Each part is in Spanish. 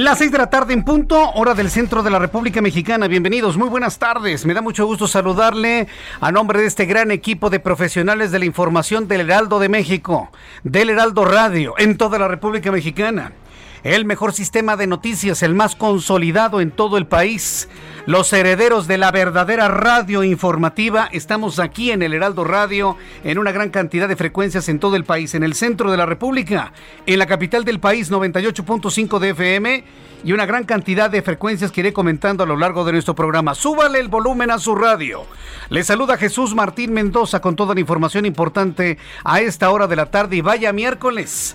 Las seis de la tarde en punto, hora del centro de la República Mexicana. Bienvenidos, muy buenas tardes. Me da mucho gusto saludarle a nombre de este gran equipo de profesionales de la información del Heraldo de México, del Heraldo Radio, en toda la República Mexicana. El mejor sistema de noticias, el más consolidado en todo el país. Los herederos de la verdadera radio informativa. Estamos aquí en el Heraldo Radio en una gran cantidad de frecuencias en todo el país. En el centro de la República, en la capital del país, 98.5 de FM y una gran cantidad de frecuencias que iré comentando a lo largo de nuestro programa. Súbale el volumen a su radio. Le saluda Jesús Martín Mendoza con toda la información importante a esta hora de la tarde y vaya miércoles.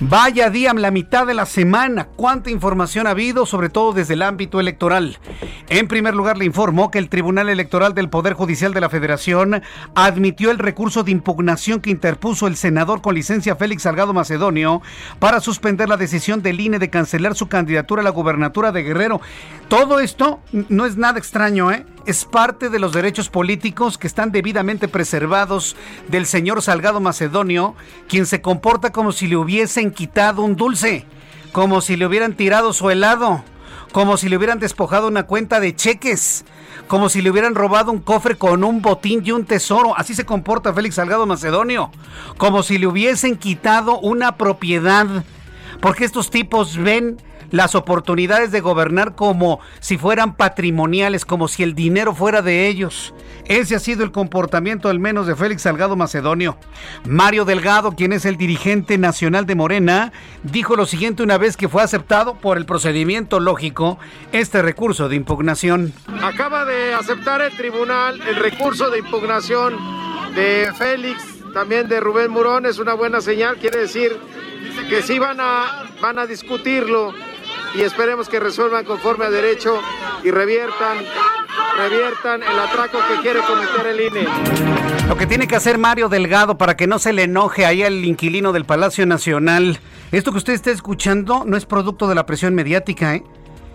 Vaya día, la mitad de la semana. ¿Cuánta información ha habido, sobre todo desde el ámbito electoral? Primer lugar, le informó que el Tribunal Electoral del Poder Judicial de la Federación admitió el recurso de impugnación que interpuso el senador con licencia Félix Salgado Macedonio para suspender la decisión del INE de cancelar su candidatura a la gubernatura de Guerrero. Todo esto no es nada extraño, ¿eh? Es parte de los derechos políticos que están debidamente preservados del señor Salgado Macedonio, quien se comporta como si le hubiesen quitado un dulce, como si le hubieran tirado su helado, como si le hubieran despojado una cuenta de cheques, como si le hubieran robado un cofre con un botín y un tesoro. Así se comporta Félix Salgado Macedonio, como si le hubiesen quitado una propiedad, porque estos tipos ven las oportunidades de gobernar como si fueran patrimoniales, como si el dinero fuera de ellos. Ese ha sido el comportamiento al menos de Félix Salgado Macedonio. Mario Delgado, quien es el dirigente nacional de Morena, dijo lo siguiente una vez que fue aceptado por el procedimiento lógico este recurso de impugnación. Acaba de aceptar el tribunal el recurso de impugnación de Félix, también de Rubén Murón, es una buena señal, quiere decir que sí van a, van a discutirlo y esperemos que resuelvan conforme a derecho y reviertan, reviertan el atraco que quiere cometer el INE. Lo que tiene que hacer Mario Delgado para que no se le enoje ahí al inquilino del Palacio Nacional. Esto que usted está escuchando no es producto de la presión mediática, ¿eh?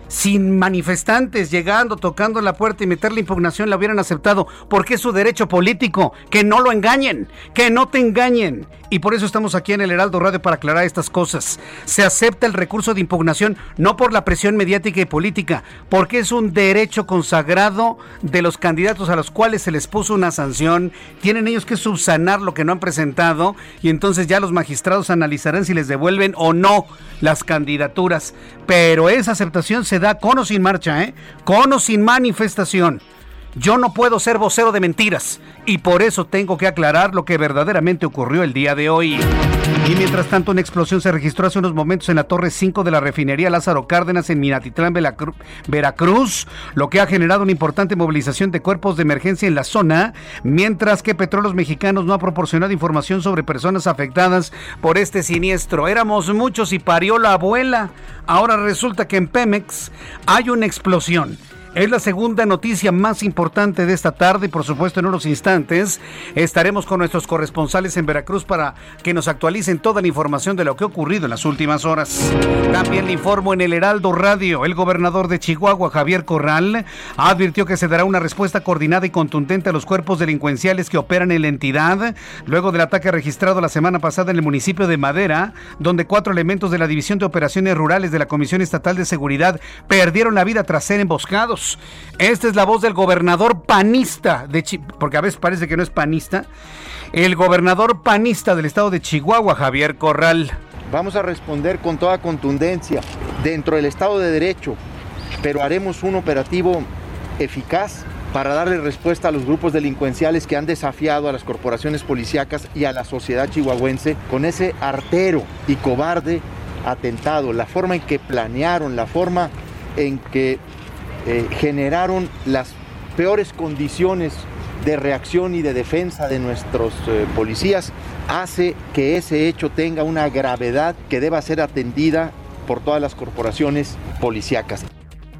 Sin manifestantes llegando, tocando la puerta y meter la impugnación la hubieran aceptado, porque es su derecho político, que no lo engañen, que no te engañen. Y por eso estamos aquí en el Heraldo Radio para aclarar estas cosas. Se acepta el recurso de impugnación no por la presión mediática y política, porque es un derecho consagrado de los candidatos a los cuales se les puso una sanción. Tienen ellos que subsanar lo que no han presentado y entonces ya los magistrados analizarán si les devuelven o no las candidaturas. Pero esa aceptación se da con o sin marcha, ¿eh? Con o sin manifestación. Yo no puedo ser vocero de mentiras y por eso tengo que aclarar lo que verdaderamente ocurrió el día de hoy. Y mientras tanto, una explosión se registró hace unos momentos en la Torre 5 de la refinería Lázaro Cárdenas en Minatitlán, Veracruz, lo que ha generado una importante movilización de cuerpos de emergencia en la zona, mientras que Petróleos Mexicanos no ha proporcionado información sobre personas afectadas por este siniestro. Éramos muchos y parió la abuela. Ahora resulta que en Pemex hay una explosión Es la segunda noticia más importante de esta tarde y por supuesto en unos instantes estaremos con nuestros corresponsales en Veracruz para que nos actualicen toda la información de lo que ha ocurrido en las últimas horas. También le informo en el Heraldo Radio, el gobernador de Chihuahua, Javier Corral, advirtió que se dará una respuesta coordinada y contundente a los cuerpos delincuenciales que operan en la entidad luego del ataque registrado la semana pasada en el municipio de Madera, donde cuatro elementos de la División de Operaciones Rurales de la Comisión Estatal de Seguridad perdieron la vida tras ser emboscados. Esta es la voz del gobernador panista de porque a veces parece que no es panista. El gobernador panista del estado de Chihuahua, Javier Corral. Vamos a responder con toda contundencia dentro del Estado de Derecho, pero haremos un operativo eficaz para darle respuesta a los grupos delincuenciales que han desafiado a las corporaciones policíacas y a la sociedad chihuahuense con ese artero y cobarde atentado, la forma en que planearon, la forma en que eh, generaron las peores condiciones de reacción y de defensa de nuestros eh, policías, hace que ese hecho tenga una gravedad que deba ser atendida por todas las corporaciones policíacas.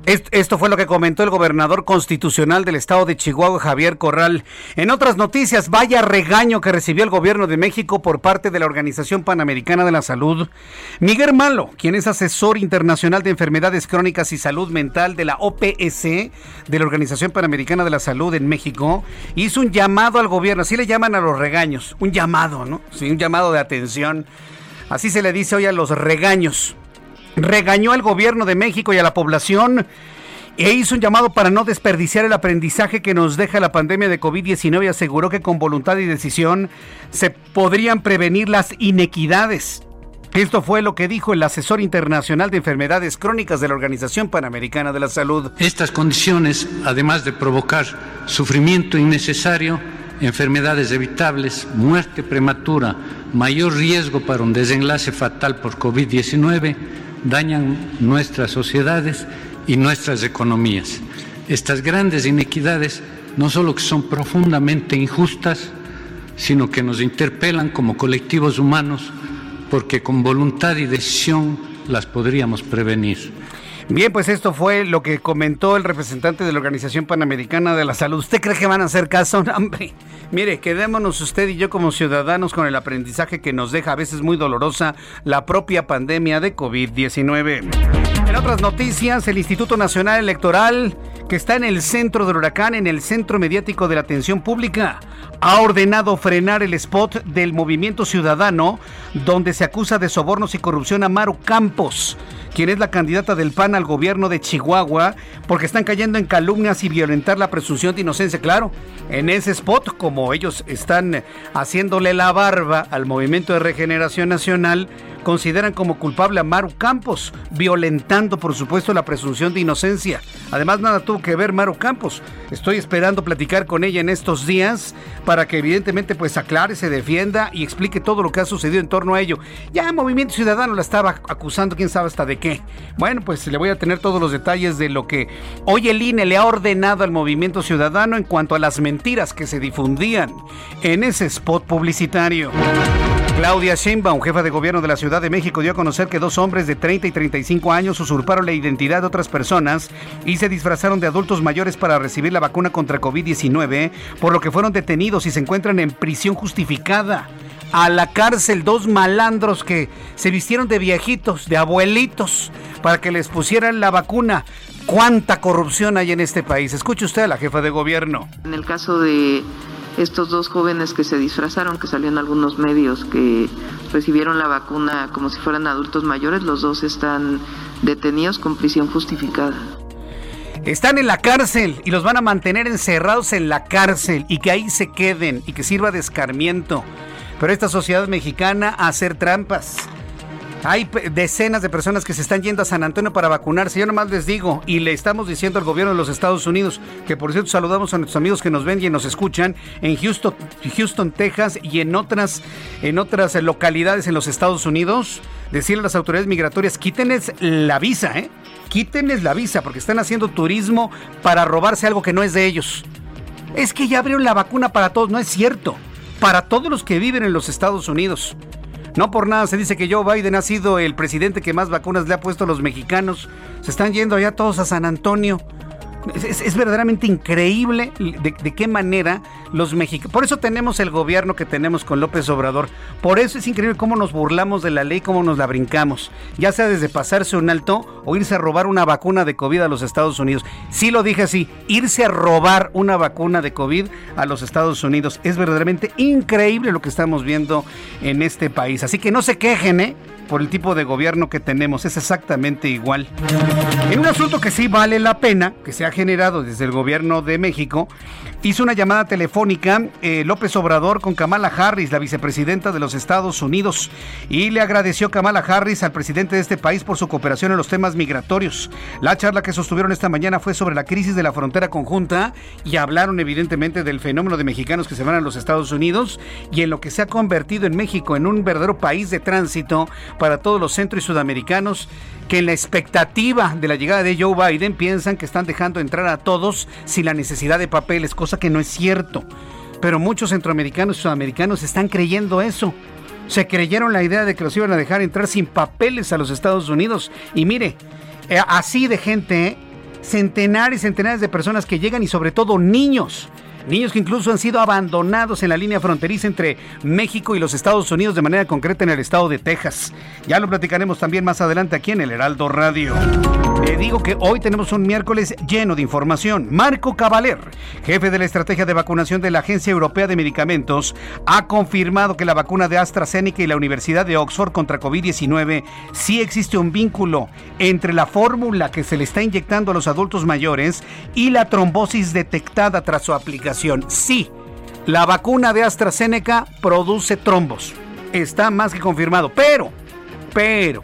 Esto fue lo que comentó el gobernador constitucional del estado de Chihuahua, Javier Corral. En otras noticias, vaya regaño que recibió el gobierno de México por parte de la Organización Panamericana de la Salud. Miguel Malo, quien es asesor internacional de enfermedades crónicas y salud mental de la OPS, de la Organización Panamericana de la Salud en México, hizo un llamado al gobierno, así le llaman a los regaños, un llamado, ¿no? Sí, un llamado de atención. Así se le dice hoy a los regaños regañó al gobierno de México y a la población e hizo un llamado para no desperdiciar el aprendizaje que nos deja la pandemia de COVID-19 y aseguró que con voluntad y decisión se podrían prevenir las inequidades. Esto fue lo que dijo el asesor internacional de enfermedades crónicas de la Organización Panamericana de la Salud. Estas condiciones, además de provocar sufrimiento innecesario, enfermedades evitables, muerte prematura, mayor riesgo para un desenlace fatal por COVID-19, dañan nuestras sociedades y nuestras economías. Estas grandes inequidades no solo que son profundamente injustas, sino que nos interpelan como colectivos humanos porque con voluntad y decisión las podríamos prevenir. Bien, pues esto fue lo que comentó el representante de la Organización Panamericana de la Salud. ¿Usted cree que van a hacer caso? hombre, mire, quedémonos usted y yo como ciudadanos con el aprendizaje que nos deja a veces muy dolorosa la propia pandemia de COVID-19. En otras noticias, el Instituto Nacional Electoral, que está en el centro del huracán, en el centro mediático de la atención pública, ha ordenado frenar el spot del movimiento ciudadano donde se acusa de sobornos y corrupción a Maru Campos quien es la candidata del PAN al gobierno de Chihuahua, porque están cayendo en calumnias y violentar la presunción de inocencia. Claro, en ese spot, como ellos están haciéndole la barba al movimiento de regeneración nacional, consideran como culpable a Maru Campos, violentando por supuesto la presunción de inocencia. Además, nada tuvo que ver Maru Campos. Estoy esperando platicar con ella en estos días para que evidentemente pues aclare, se defienda y explique todo lo que ha sucedido en torno a ello. Ya Movimiento Ciudadano la estaba acusando, quién sabe hasta de qué. Bueno, pues le voy a tener todos los detalles de lo que hoy el INE le ha ordenado al Movimiento Ciudadano en cuanto a las mentiras que se difundían en ese spot publicitario. Claudia Sheinbaum, jefa de gobierno de la Ciudad de México, dio a conocer que dos hombres de 30 y 35 años usurparon la identidad de otras personas y se disfrazaron de adultos mayores para recibir la vacuna contra COVID-19, por lo que fueron detenidos y se encuentran en prisión justificada. A la cárcel dos malandros que se vistieron de viejitos, de abuelitos, para que les pusieran la vacuna. ¿Cuánta corrupción hay en este país? Escuche usted a la jefa de gobierno. En el caso de estos dos jóvenes que se disfrazaron, que salían algunos medios, que recibieron la vacuna como si fueran adultos mayores, los dos están detenidos con prisión justificada. Están en la cárcel y los van a mantener encerrados en la cárcel y que ahí se queden y que sirva de escarmiento. Pero esta sociedad mexicana a hacer trampas hay decenas de personas que se están yendo a San Antonio para vacunarse. Yo nomás les digo, y le estamos diciendo al gobierno de los Estados Unidos, que por cierto saludamos a nuestros amigos que nos ven y nos escuchan en Houston, Houston Texas y en otras, en otras localidades en los Estados Unidos. Decirle a las autoridades migratorias, quítenles la visa, ¿eh? Quítenles la visa porque están haciendo turismo para robarse algo que no es de ellos. Es que ya abrieron la vacuna para todos, no es cierto. Para todos los que viven en los Estados Unidos. No por nada se dice que Joe Biden ha sido el presidente que más vacunas le ha puesto a los mexicanos. Se están yendo allá todos a San Antonio. Es, verdaderamente increíble de, qué manera los mexicanos... Por eso tenemos el gobierno que tenemos con López Obrador. Por eso es increíble cómo nos burlamos de la ley, cómo nos la brincamos. Ya sea desde pasarse un alto o irse a robar una vacuna de COVID a los Estados Unidos. Sí lo dije así, irse a robar una vacuna de COVID a los Estados Unidos. Es verdaderamente increíble lo que estamos viendo en este país. Así que no se quejen, ¿eh? Por el tipo de gobierno que tenemos. Es exactamente igual. En un asunto que sí vale la pena, que se ha generado desde el gobierno de México, hizo una llamada telefónica eh, López Obrador con Kamala Harris, la vicepresidenta de los Estados Unidos, y le agradeció Kamala Harris al presidente de este país por su cooperación en los temas migratorios. La charla que sostuvieron esta mañana fue sobre la crisis de la frontera conjunta y hablaron evidentemente del fenómeno de mexicanos que se van a los Estados Unidos y en lo que se ha convertido en México en un verdadero país de tránsito para todos los centro y sudamericanos que en la expectativa de la llegada de Joe Biden piensan que están dejando entrar a todos sin la necesidad de papeles, cosa que no es cierto. Pero muchos centroamericanos y sudamericanos están creyendo eso. Se creyeron la idea de que los iban a dejar entrar sin papeles a los Estados Unidos. Y mire, eh, así de gente, ¿eh? centenares y centenares de personas que llegan y sobre todo niños Niños que incluso han sido abandonados en la línea fronteriza entre México y los Estados Unidos, de manera concreta en el estado de Texas. Ya lo platicaremos también más adelante aquí en el Heraldo Radio. Le digo que hoy tenemos un miércoles lleno de información. Marco Cavaler, jefe de la estrategia de vacunación de la Agencia Europea de Medicamentos, ha confirmado que la vacuna de AstraZeneca y la Universidad de Oxford contra COVID-19 sí existe un vínculo entre la fórmula que se le está inyectando a los adultos mayores y la trombosis detectada tras su aplicación Sí, la vacuna de AstraZeneca produce trombos. Está más que confirmado. Pero, pero,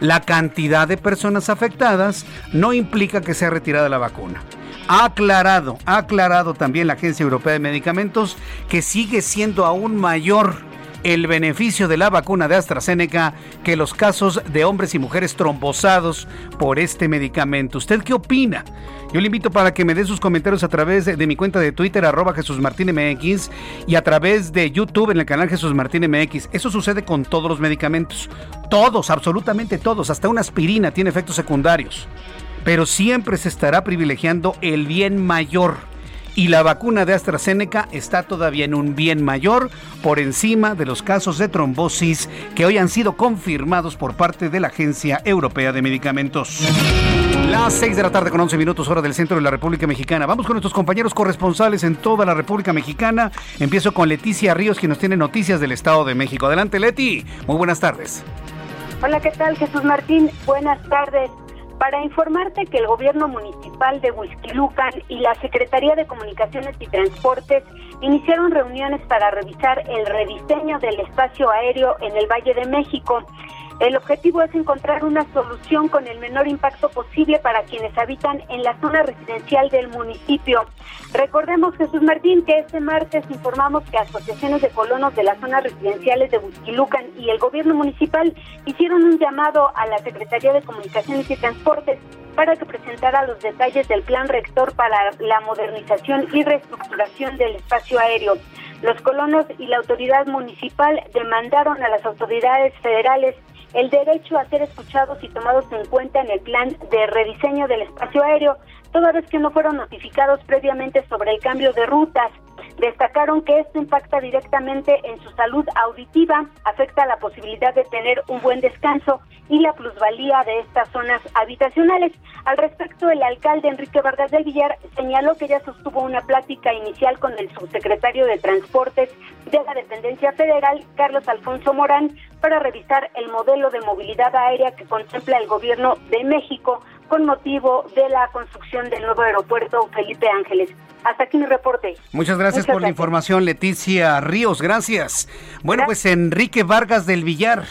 la cantidad de personas afectadas no implica que sea retirada la vacuna. Ha aclarado, ha aclarado también la Agencia Europea de Medicamentos que sigue siendo aún mayor el beneficio de la vacuna de AstraZeneca que los casos de hombres y mujeres trombosados por este medicamento. ¿Usted qué opina? Yo le invito para que me dé sus comentarios a través de, mi cuenta de Twitter, arroba Jesús Martín MX, y a través de YouTube en el canal Jesús Martín MX. Eso sucede con todos los medicamentos. Todos, absolutamente todos. Hasta una aspirina tiene efectos secundarios. Pero siempre se estará privilegiando el bien mayor y la vacuna de AstraZeneca está todavía en un bien mayor por encima de los casos de trombosis que hoy han sido confirmados por parte de la Agencia Europea de Medicamentos. Las 6 de la tarde con 11 minutos hora del centro de la República Mexicana. Vamos con nuestros compañeros corresponsales en toda la República Mexicana. Empiezo con Leticia Ríos, quien nos tiene noticias del Estado de México. Adelante, Leti. Muy buenas tardes. Hola, ¿qué tal, Jesús Martín? Buenas tardes para informarte que el gobierno municipal de Huizquilucan y la Secretaría de Comunicaciones y Transportes iniciaron reuniones para revisar el rediseño del espacio aéreo en el Valle de México. El objetivo es encontrar una solución con el menor impacto posible para quienes habitan en la zona residencial del municipio. Recordemos, Jesús Martín, que este martes informamos que asociaciones de colonos de las zonas residenciales de Busquilucan y el gobierno municipal hicieron un llamado a la Secretaría de Comunicaciones y Transportes para que presentara los detalles del plan rector para la modernización y reestructuración del espacio aéreo. Los colonos y la autoridad municipal demandaron a las autoridades federales el derecho a ser escuchados y tomados en cuenta en el plan de rediseño del espacio aéreo, toda vez que no fueron notificados previamente sobre el cambio de rutas. Destacaron que esto impacta directamente en su salud auditiva, afecta la posibilidad de tener un buen descanso y la plusvalía de estas zonas habitacionales. Al respecto, el alcalde Enrique Vargas del Villar señaló que ya sostuvo una plática inicial con el subsecretario de Transportes de la dependencia federal, Carlos Alfonso Morán, para revisar el modelo de movilidad aérea que contempla el gobierno de México con motivo de la construcción del nuevo aeropuerto Felipe Ángeles. Hasta aquí mi reporte. Muchas gracias por la información, Leticia Ríos. Gracias. Bueno, pues Enrique Vargas del Villar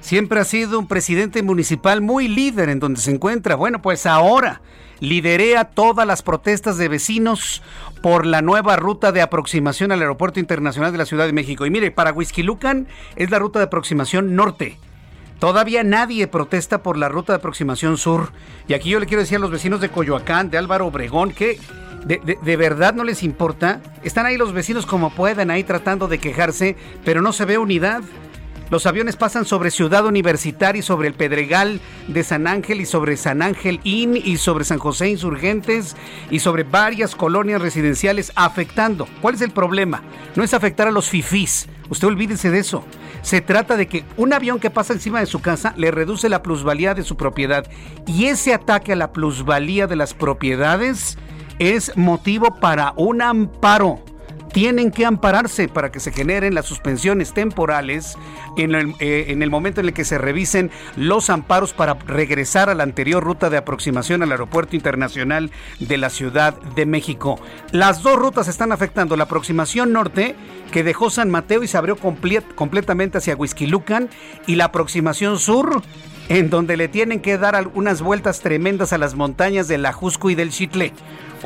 siempre ha sido un presidente municipal muy líder en donde se encuentra. Bueno, pues ahora liderea todas las protestas de vecinos por la nueva ruta de aproximación al Aeropuerto Internacional de la Ciudad de México. Y mire, para Huizquilucan es la ruta de aproximación norte. Todavía nadie protesta por la ruta de aproximación sur. Y aquí yo le quiero decir a los vecinos de Coyoacán, de Álvaro Obregón, que de, verdad no les importa. Están ahí los vecinos como puedan, ahí tratando de quejarse, pero no se ve unidad. Los aviones pasan sobre Ciudad Universitaria y sobre el Pedregal de San Ángel y sobre San Ángel Inn y sobre San José Insurgentes y sobre varias colonias residenciales afectando. ¿Cuál es el problema? No es afectar a los fifís. Usted olvídese de eso. Se trata de que un avión que pasa encima de su casa le reduce la plusvalía de su propiedad. Y ese ataque a la plusvalía de las propiedades es motivo para un amparo tienen que ampararse para que se generen las suspensiones temporales en el, eh, en el, momento en el que se revisen los amparos para regresar a la anterior ruta de aproximación al Aeropuerto Internacional de la Ciudad de México. Las dos rutas están afectando la aproximación norte que dejó San Mateo y se abrió completamente hacia Huizquilucan y la aproximación sur en donde le tienen que dar algunas vueltas tremendas a las montañas del Ajusco y del Chitle.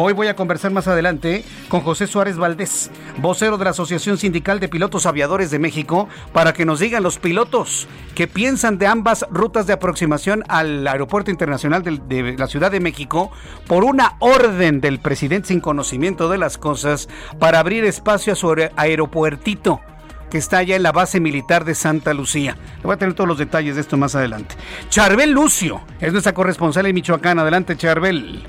Hoy voy a conversar más adelante con José Suárez Valdés, vocero de la Asociación Sindical de Pilotos Aviadores de México, para que nos digan los pilotos qué piensan de ambas rutas de aproximación al Aeropuerto Internacional de, la Ciudad de México por una orden del presidente sin conocimiento de las cosas para abrir espacio a su aeropuertito que está allá en la base militar de Santa Lucía. Le voy a tener todos los detalles de esto más adelante. Charbel Lucio es nuestra corresponsal en Michoacán. Adelante, Charbel.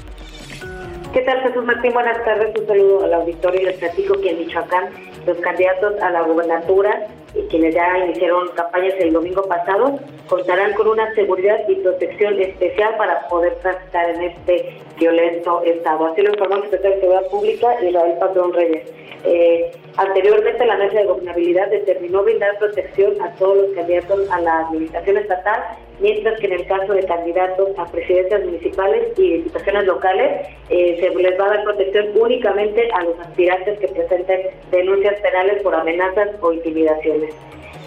¿Qué tal, Jesús Martín? Buenas tardes. Un saludo al auditorio y les platico que en Michoacán los candidatos a la gubernatura quienes ya iniciaron campañas el domingo pasado contarán con una seguridad y protección especial para poder transitar en este violento estado. Así lo informó el secretario de Seguridad Pública, Israel Patrón Reyes. Eh, anteriormente, la Mesa de Gobernabilidad determinó brindar protección a todos los candidatos a la administración estatal, mientras que en el caso de candidatos a presidencias municipales y diputaciones locales, eh, se les va a dar protección únicamente a los aspirantes que presenten denuncias penales por amenazas o intimidaciones.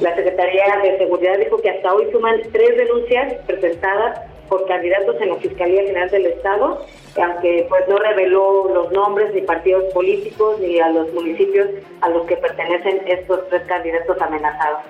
La Secretaría de Seguridad dijo que hasta hoy suman tres denuncias presentadas por candidatos en la Fiscalía General del Estado, aunque pues no reveló los nombres ni partidos políticos ni a los municipios a los que pertenecen estos tres candidatos amenazados.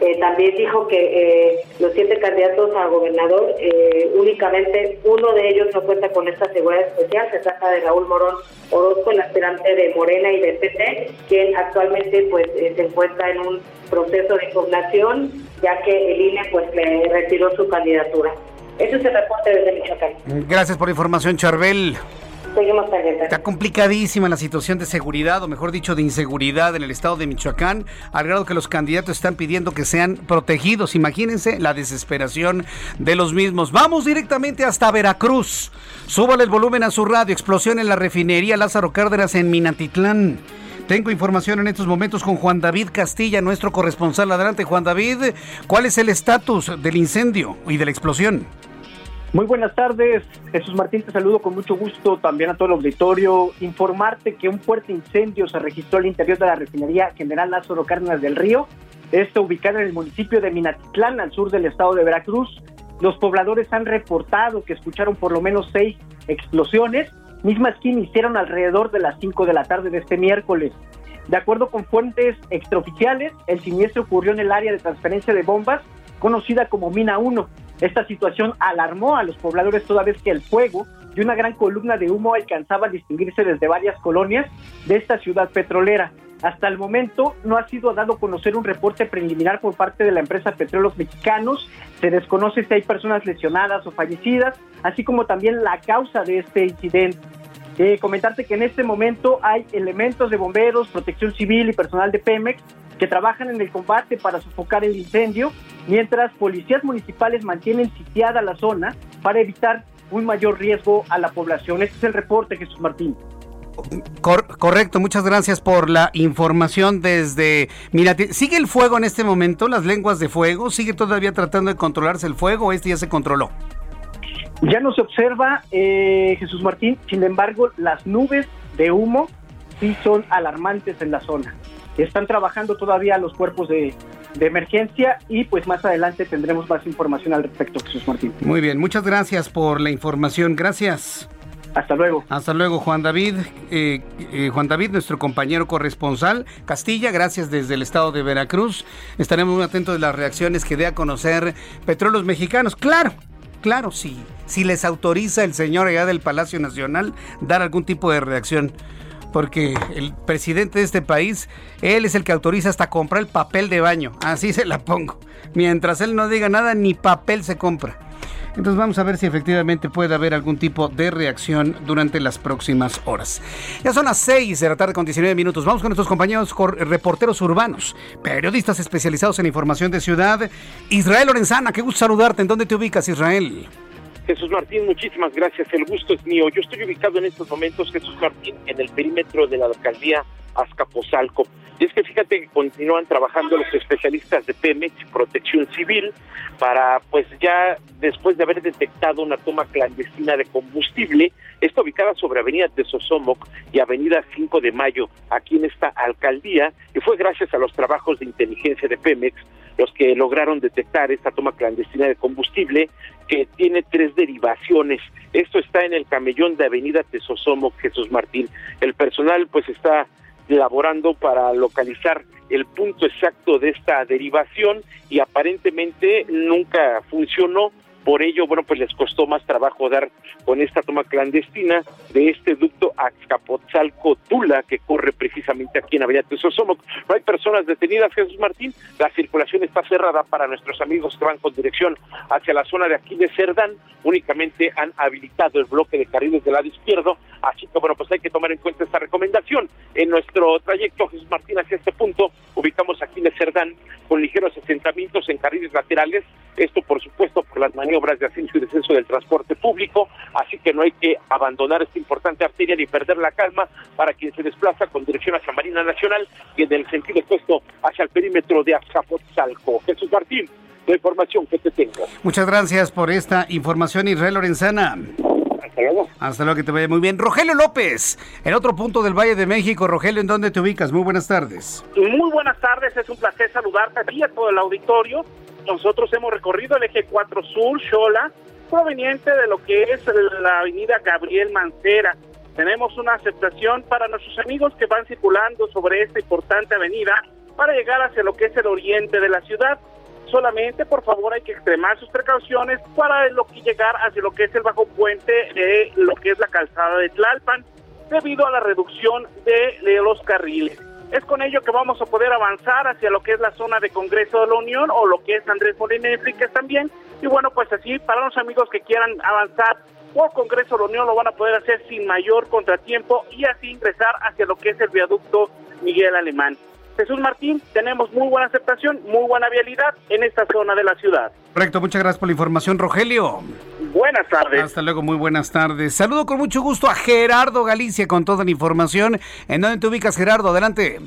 Eh, también dijo que eh, los siete candidatos a gobernador, eh, únicamente uno de ellos no cuenta con esta seguridad especial. Se trata de Raúl Morón Orozco, el aspirante de Morena y de PT, quien actualmente pues se encuentra en un proceso de impugnación, ya que el INE pues le retiró su candidatura. Ese es el reporte desde Michoacán. Gracias por la información, Charbel. Seguimos. Está complicadísima la situación de seguridad, o mejor dicho, de inseguridad en el estado de Michoacán, al grado que los candidatos están pidiendo que sean protegidos. Imagínense la desesperación de los mismos. Vamos directamente hasta Veracruz. Súbale el volumen a su radio. Explosión en la refinería Lázaro Cárdenas en Minatitlán. Tengo información en estos momentos con Juan David Castilla, nuestro corresponsal. Adelante, Juan David. ¿Cuál es el estatus del incendio y de la explosión? Muy buenas tardes, Jesús Martín, te saludo con mucho gusto también a todo el auditorio. Informarte que un fuerte incendio se registró al interior de la refinería General Lázaro Cárdenas del Río, esto ubicado en el municipio de Minatitlán, al sur del estado de Veracruz. Los pobladores han reportado que escucharon por lo menos seis explosiones, mismas que iniciaron alrededor de las cinco de la tarde de este miércoles. De acuerdo con fuentes extraoficiales, el siniestro ocurrió en el área de transferencia de bombas, conocida como Mina 1 esta situación alarmó a los pobladores toda vez que el fuego y una gran columna de humo alcanzaba a distinguirse desde varias colonias de esta ciudad petrolera. Hasta el momento no ha sido dado a conocer un reporte preliminar por parte de la empresa Petróleos Mexicanos. Se desconoce si hay personas lesionadas o fallecidas, así como también la causa de este incidente. Eh, comentarte que en este momento hay elementos de bomberos, protección civil y personal de Pemex que trabajan en el combate para sofocar el incendio, mientras policías municipales mantienen sitiada la zona para evitar un mayor riesgo a la población. Este es el reporte, Jesús Martín. correcto, muchas gracias por la información desde... Mira, ¿sigue el fuego en este momento? ¿Las lenguas de fuego? ¿Sigue todavía tratando de controlarse el fuego este ya se controló? Ya no se observa, eh, Jesús Martín, sin embargo, las nubes de humo sí son alarmantes en la zona. Están trabajando todavía los cuerpos de, emergencia y pues más adelante tendremos más información al respecto, Jesús Martín. Muy bien, muchas gracias por la información. Gracias. Hasta luego. Hasta luego, Juan David. Eh, eh, Juan David, nuestro compañero corresponsal. Castilla, gracias desde el estado de Veracruz. Estaremos muy atentos de las reacciones que dé a conocer Petróleos Mexicanos. Claro, claro, sí. Si les autoriza el señor allá del Palacio Nacional dar algún tipo de reacción porque el presidente de este país, él es el que autoriza hasta comprar el papel de baño. Así se la pongo. Mientras él no diga nada, ni papel se compra. Entonces vamos a ver si efectivamente puede haber algún tipo de reacción durante las próximas horas. Ya son las 6 de la tarde con 19 minutos. Vamos con nuestros compañeros reporteros urbanos, periodistas especializados en información de ciudad. Israel Lorenzana, qué gusto saludarte. ¿En dónde te ubicas, Israel? Jesús Martín, muchísimas gracias. El gusto es mío. Yo estoy ubicado en estos momentos, Jesús Martín, en el perímetro de la alcaldía Azcapotzalco. Y es que fíjate que continúan trabajando los especialistas de Pemex y Protección Civil para, pues ya después de haber detectado una toma clandestina de combustible, está ubicada sobre Avenida Tesosomoc y Avenida 5 de Mayo, aquí en esta alcaldía, y fue gracias a los trabajos de inteligencia de Pemex los que lograron detectar esta toma clandestina de combustible que tiene tres derivaciones. Esto está en el camellón de Avenida Tesosomoc, Jesús Martín. El personal pues está elaborando para localizar el punto exacto de esta derivación y aparentemente nunca funcionó por ello, bueno, pues les costó más trabajo dar con esta toma clandestina de este ducto Axcapotzalco-Tula que corre precisamente aquí en Avenida Tesosomoc. No hay personas detenidas, Jesús Martín. La circulación está cerrada para nuestros amigos que van con dirección hacia la zona de aquí de Cerdán. Únicamente han habilitado el bloque de carriles del lado izquierdo. Así que, bueno, pues hay que tomar en cuenta esta recomendación. En nuestro trayecto, Jesús Martín, hacia este punto, ubicamos aquí de Cerdán con ligeros asentamientos en carriles laterales. Esto, por supuesto, por las maniobras obras de ascenso y descenso del transporte público, así que no hay que abandonar esta importante arteria ni perder la calma para quien se desplaza con dirección hacia Marina Nacional y en el sentido opuesto hacia el perímetro de Azcapotzalco. Jesús Martín, la información que te tengo. Muchas gracias por esta información, Israel Lorenzana. Hasta luego. Hasta luego, que te vaya muy bien. Rogelio López, en otro punto del Valle de México. Rogelio, ¿en dónde te ubicas? Muy buenas tardes. Muy buenas tardes, es un placer saludarte a a todo el auditorio nosotros hemos recorrido el eje 4 Sur, Xola, proveniente de lo que es la avenida Gabriel Mancera. Tenemos una aceptación para nuestros amigos que van circulando sobre esta importante avenida para llegar hacia lo que es el oriente de la ciudad. Solamente, por favor, hay que extremar sus precauciones para lo que llegar hacia lo que es el bajo puente de lo que es la calzada de Tlalpan, debido a la reducción de los carriles. Es con ello que vamos a poder avanzar hacia lo que es la zona de Congreso de la Unión o lo que es Andrés Molina Enriquez también. Y bueno, pues así, para los amigos que quieran avanzar por Congreso de la Unión lo van a poder hacer sin mayor contratiempo y así ingresar hacia lo que es el viaducto Miguel Alemán. Jesús Martín, tenemos muy buena aceptación, muy buena vialidad en esta zona de la ciudad. Correcto, muchas gracias por la información, Rogelio. Buenas tardes. Hasta luego, muy buenas tardes. Saludo con mucho gusto a Gerardo Galicia con toda la información. ¿En dónde te ubicas, Gerardo? Adelante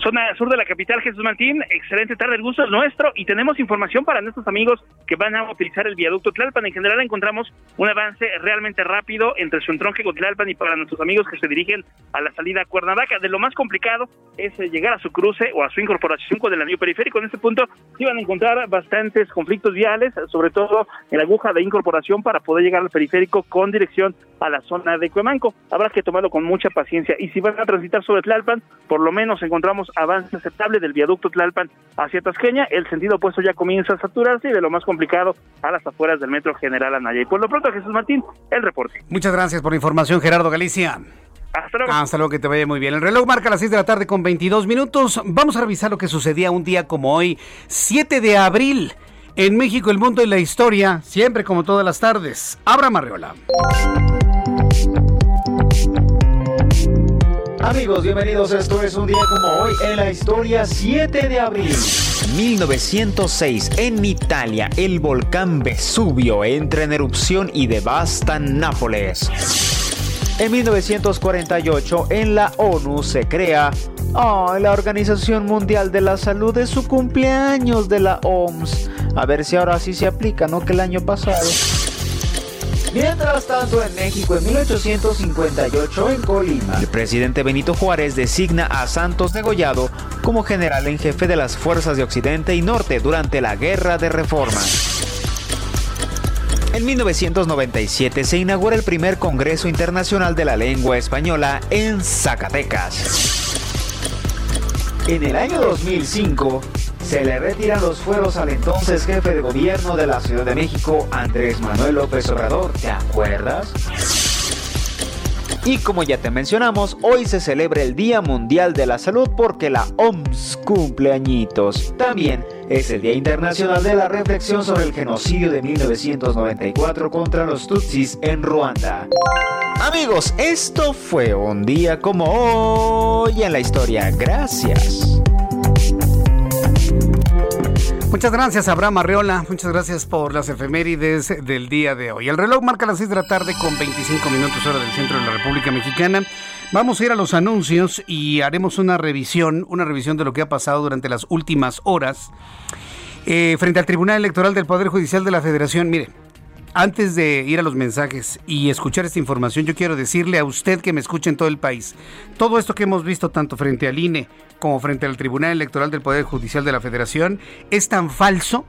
zona sur de la capital, Jesús Martín. Excelente tarde, el gusto es nuestro y tenemos información para nuestros amigos que van a utilizar el viaducto Tlalpan. En general encontramos un avance realmente rápido entre su entronque con Tlalpan y para nuestros amigos que se dirigen a la salida a Cuernavaca. De lo más complicado es eh, llegar a su cruce o a su incorporación con el anillo periférico. En este punto iban a encontrar bastantes conflictos viales, sobre todo en la aguja de incorporación para poder llegar al periférico con dirección a la zona de Cuemanco. Habrá que tomarlo con mucha paciencia y si van a transitar sobre Tlalpan, por lo menos encontramos avance aceptable del viaducto Tlalpan hacia Tasqueña, el sentido opuesto ya comienza a saturarse y de lo más complicado a las afueras del metro General Anaya. Y por lo pronto, Jesús Martín, el reporte. Muchas gracias por la información, Gerardo Galicia. Hasta luego. Hasta luego, que te vaya muy bien. El reloj marca las 6 de la tarde con 22 minutos. Vamos a revisar lo que sucedía un día como hoy, 7 de abril. En México, el mundo y la historia, siempre como todas las tardes. Abra Marreola. Amigos, bienvenidos. Esto es un día como hoy en la historia 7 de abril. 1906, en Italia, el volcán Vesubio entra en erupción y devasta Nápoles. En 1948, en la ONU se crea la Organización Mundial de la Salud de su cumpleaños de la OMS. A ver si ahora sí se aplica, ¿no? Que el año pasado. Mientras tanto, en México, en 1858, en Colima, el presidente Benito Juárez designa a Santos Degollado como general en jefe de las fuerzas de Occidente y Norte durante la Guerra de Reforma. En 1997 se inaugura el primer Congreso Internacional de la Lengua Española en Zacatecas. En el año 2005, se le retiran los fueros al entonces jefe de gobierno de la Ciudad de México, Andrés Manuel López Obrador. ¿Te acuerdas? Y como ya te mencionamos, hoy se celebra el Día Mundial de la Salud porque la OMS cumple añitos. También es el Día Internacional de la Reflexión sobre el genocidio de 1994 contra los Tutsis en Ruanda. Amigos, esto fue un día como hoy en la historia. Gracias. Muchas gracias, Abraham Arreola. Muchas gracias por las efemérides del día de hoy. El reloj marca las 6 de la tarde con 25 minutos hora del centro de la República Mexicana. Vamos a ir a los anuncios y haremos una revisión, una revisión de lo que ha pasado durante las últimas horas eh, frente al Tribunal Electoral del Poder Judicial de la Federación. Mire, antes de ir a los mensajes y escuchar esta información, yo quiero decirle a usted que me escuche en todo el país, todo esto que hemos visto tanto frente al INE como frente al Tribunal Electoral del Poder Judicial de la Federación es tan falso,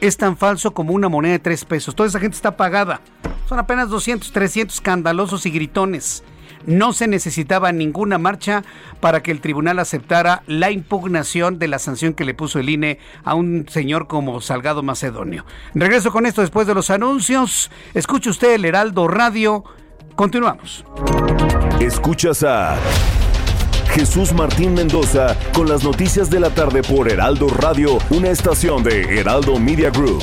es tan falso como una moneda de tres pesos. Toda esa gente está pagada. Son apenas 200, 300 escandalosos y gritones. No se necesitaba ninguna marcha para que el tribunal aceptara la impugnación de la sanción que le puso el INE a un señor como Salgado Macedonio. Regreso con esto después de los anuncios. Escuche usted el Heraldo Radio. Continuamos. Escuchas a Jesús Martín Mendoza con las noticias de la tarde por Heraldo Radio, una estación de Heraldo Media Group.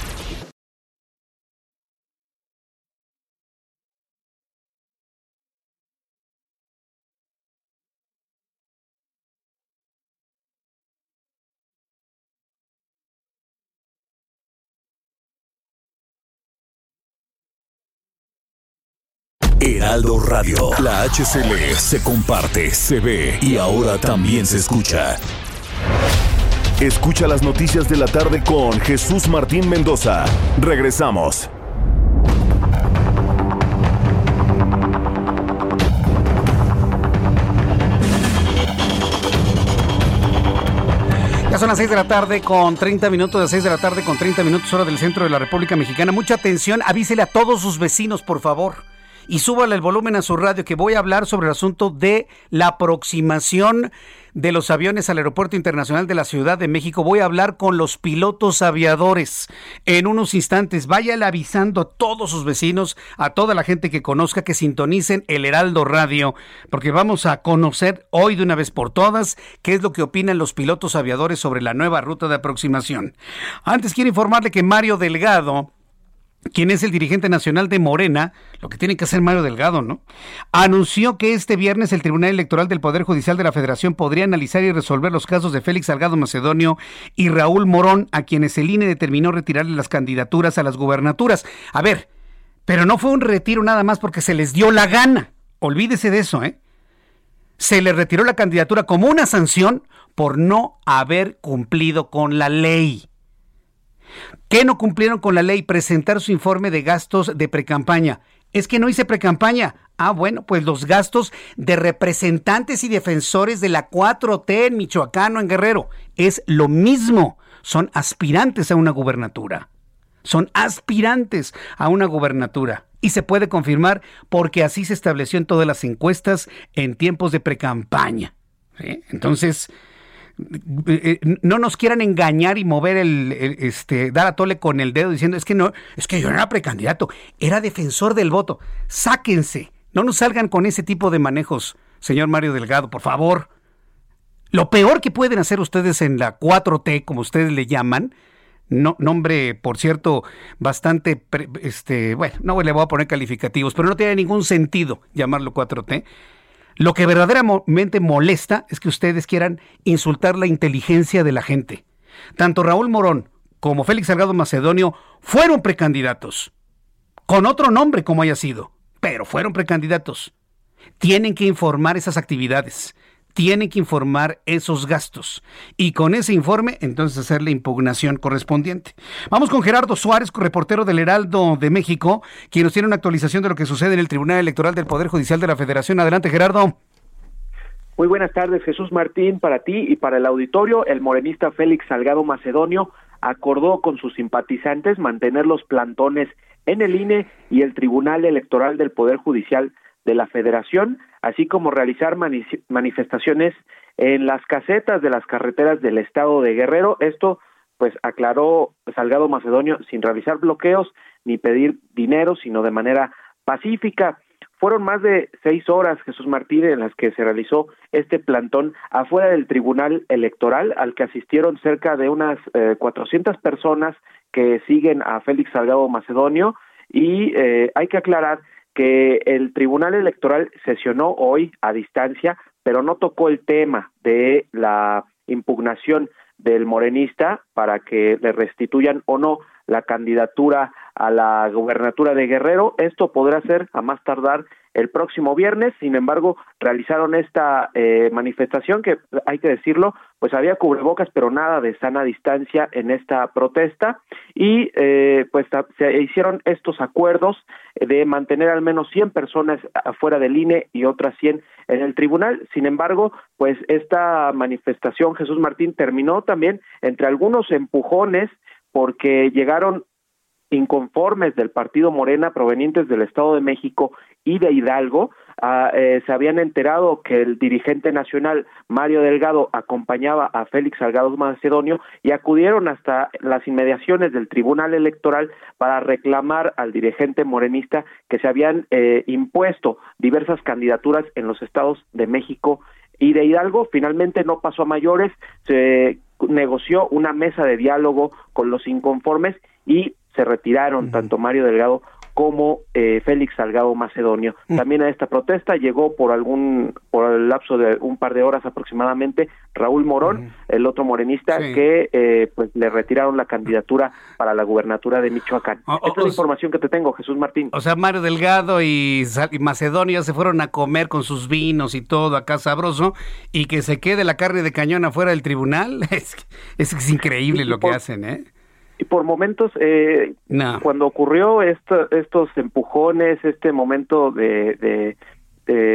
Heraldo Radio. La HCL se comparte, se ve y ahora también se escucha. Escucha las noticias de la tarde con Jesús Martín Mendoza. Regresamos. Ya son las 6 de la tarde con 30 minutos, de 6 de la tarde con 30 minutos hora del centro de la República Mexicana. Mucha atención, avísele a todos sus vecinos, por favor y súbale el volumen a su radio que voy a hablar sobre el asunto de la aproximación de los aviones al Aeropuerto Internacional de la Ciudad de México. Voy a hablar con los pilotos aviadores en unos instantes. Váyale avisando a todos sus vecinos, a toda la gente que conozca, que sintonicen el Heraldo Radio, porque vamos a conocer hoy de una vez por todas qué es lo que opinan los pilotos aviadores sobre la nueva ruta de aproximación. Antes quiero informarle que Mario Delgado, quien es el dirigente nacional de Morena, lo que tiene que hacer Mario Delgado, ¿no? Anunció que este viernes el Tribunal Electoral del Poder Judicial de la Federación podría analizar y resolver los casos de Félix Salgado Macedonio y Raúl Morón, a quienes el INE determinó retirarle las candidaturas a las gubernaturas. A ver, pero no fue un retiro nada más porque se les dio la gana. Olvídese de eso, ¿eh? Se les retiró la candidatura como una sanción por no haber cumplido con la ley. ¿Qué no cumplieron con la ley? Presentar su informe de gastos de precampaña. Es que no hice precampaña. Ah, bueno, pues los gastos de representantes y defensores de la 4T en Michoacán o en Guerrero es lo mismo. Son aspirantes a una gubernatura. Son aspirantes a una gubernatura. Y se puede confirmar porque así se estableció en todas las encuestas en tiempos de precampaña. Entonces, eh, eh, no nos quieran engañar y mover el, este dar a tole con el dedo diciendo es que no es que yo no era precandidato era defensor del voto sáquense no nos salgan con ese tipo de manejos señor Mario Delgado por favor lo peor que pueden hacer ustedes en la 4T como ustedes le llaman no, nombre, por cierto, bastante, este, bueno, no le voy a poner calificativos, pero no tiene ningún sentido llamarlo 4T. Lo que verdaderamente molesta es que ustedes quieran insultar la inteligencia de la gente. Tanto Raúl Morón como Félix Salgado Macedonio fueron precandidatos, con otro nombre como haya sido, pero fueron precandidatos. Tienen que informar esas actividades tiene que informar esos gastos y con ese informe entonces hacer la impugnación correspondiente. Vamos con Gerardo Suárez, reportero del Heraldo de México, quien nos tiene una actualización de lo que sucede en el Tribunal Electoral del Poder Judicial de la Federación. Adelante, Gerardo. Muy buenas tardes, Jesús Martín, para ti y para el auditorio. El morenista Félix Salgado Macedonio acordó con sus simpatizantes mantener los plantones en el INE y el Tribunal Electoral del Poder Judicial de la Federación, así como realizar manifestaciones en las casetas de las carreteras del estado de Guerrero, esto pues aclaró Salgado Macedonio sin realizar bloqueos ni pedir dinero, sino de manera pacífica. Fueron más de seis horas, Jesús Martín, en las que se realizó este plantón afuera del Tribunal Electoral, al que asistieron cerca de unas eh, 400 personas que siguen a Félix Salgado Macedonio. Y eh, hay que aclarar que el Tribunal Electoral sesionó hoy a distancia, pero no tocó el tema de la impugnación del morenista para que le restituyan o no la candidatura a la gubernatura de Guerrero. Esto podrá ser a más tardar el próximo viernes. Sin embargo, realizaron esta eh, manifestación que hay que decirlo, pues había cubrebocas, pero nada de sana distancia en esta protesta y eh, pues se hicieron estos acuerdos de mantener al menos 100 personas afuera del INE y otras 100 en el tribunal. Sin embargo, pues esta manifestación Jesús Martín terminó también entre algunos empujones porque llegaron inconformes del partido Morena provenientes del Estado de México y de Hidalgo ah, eh, se habían enterado que el dirigente nacional Mario Delgado acompañaba a Félix Salgado Macedonio y acudieron hasta las inmediaciones del Tribunal Electoral para reclamar al dirigente morenista que se habían eh, impuesto diversas candidaturas en los estados de México y de Hidalgo. Finalmente no pasó a mayores, se negoció una mesa de diálogo con los inconformes y se retiraron tanto Mario Delgado como eh, Félix Salgado Macedonio. También a esta protesta llegó por algún por el lapso de un par de horas aproximadamente Raúl Morón, el otro morenista que eh, pues le retiraron la candidatura para la gubernatura de Michoacán. Esta es la información que te tengo, Jesús Martín. O sea, Mario Delgado y, Macedonio se fueron a comer con sus vinos y todo acá sabroso y que se quede la carne de cañón afuera del tribunal. Es, es, increíble lo que hacen, ¿eh? Y por momentos, eh, cuando ocurrió estos empujones, este momento de,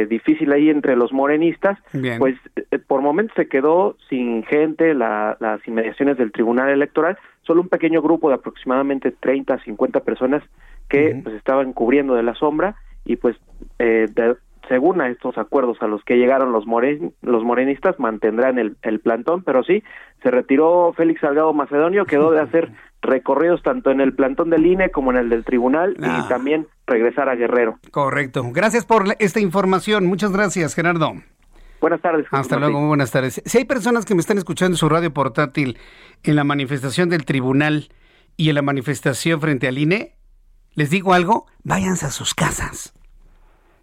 difícil ahí entre los morenistas, pues eh, por momentos se quedó sin gente las inmediaciones del Tribunal Electoral, solo un pequeño grupo de aproximadamente 30, 50 personas que pues estaban cubriendo de la sombra y pues eh, según a estos acuerdos a los que llegaron los, moren, los morenistas, mantendrán el, el plantón, pero sí, se retiró Félix Salgado Macedonio, quedó de hacer recorridos tanto en el plantón del INE como en el del tribunal y ah. también regresar a Guerrero. Correcto. Gracias por esta información. Muchas gracias, Gerardo. Buenas tardes. Hasta luego, muy buenas tardes. Si hay personas que me están escuchando en su radio portátil en la manifestación del tribunal y en la manifestación frente al INE, les digo algo, váyanse a sus casas.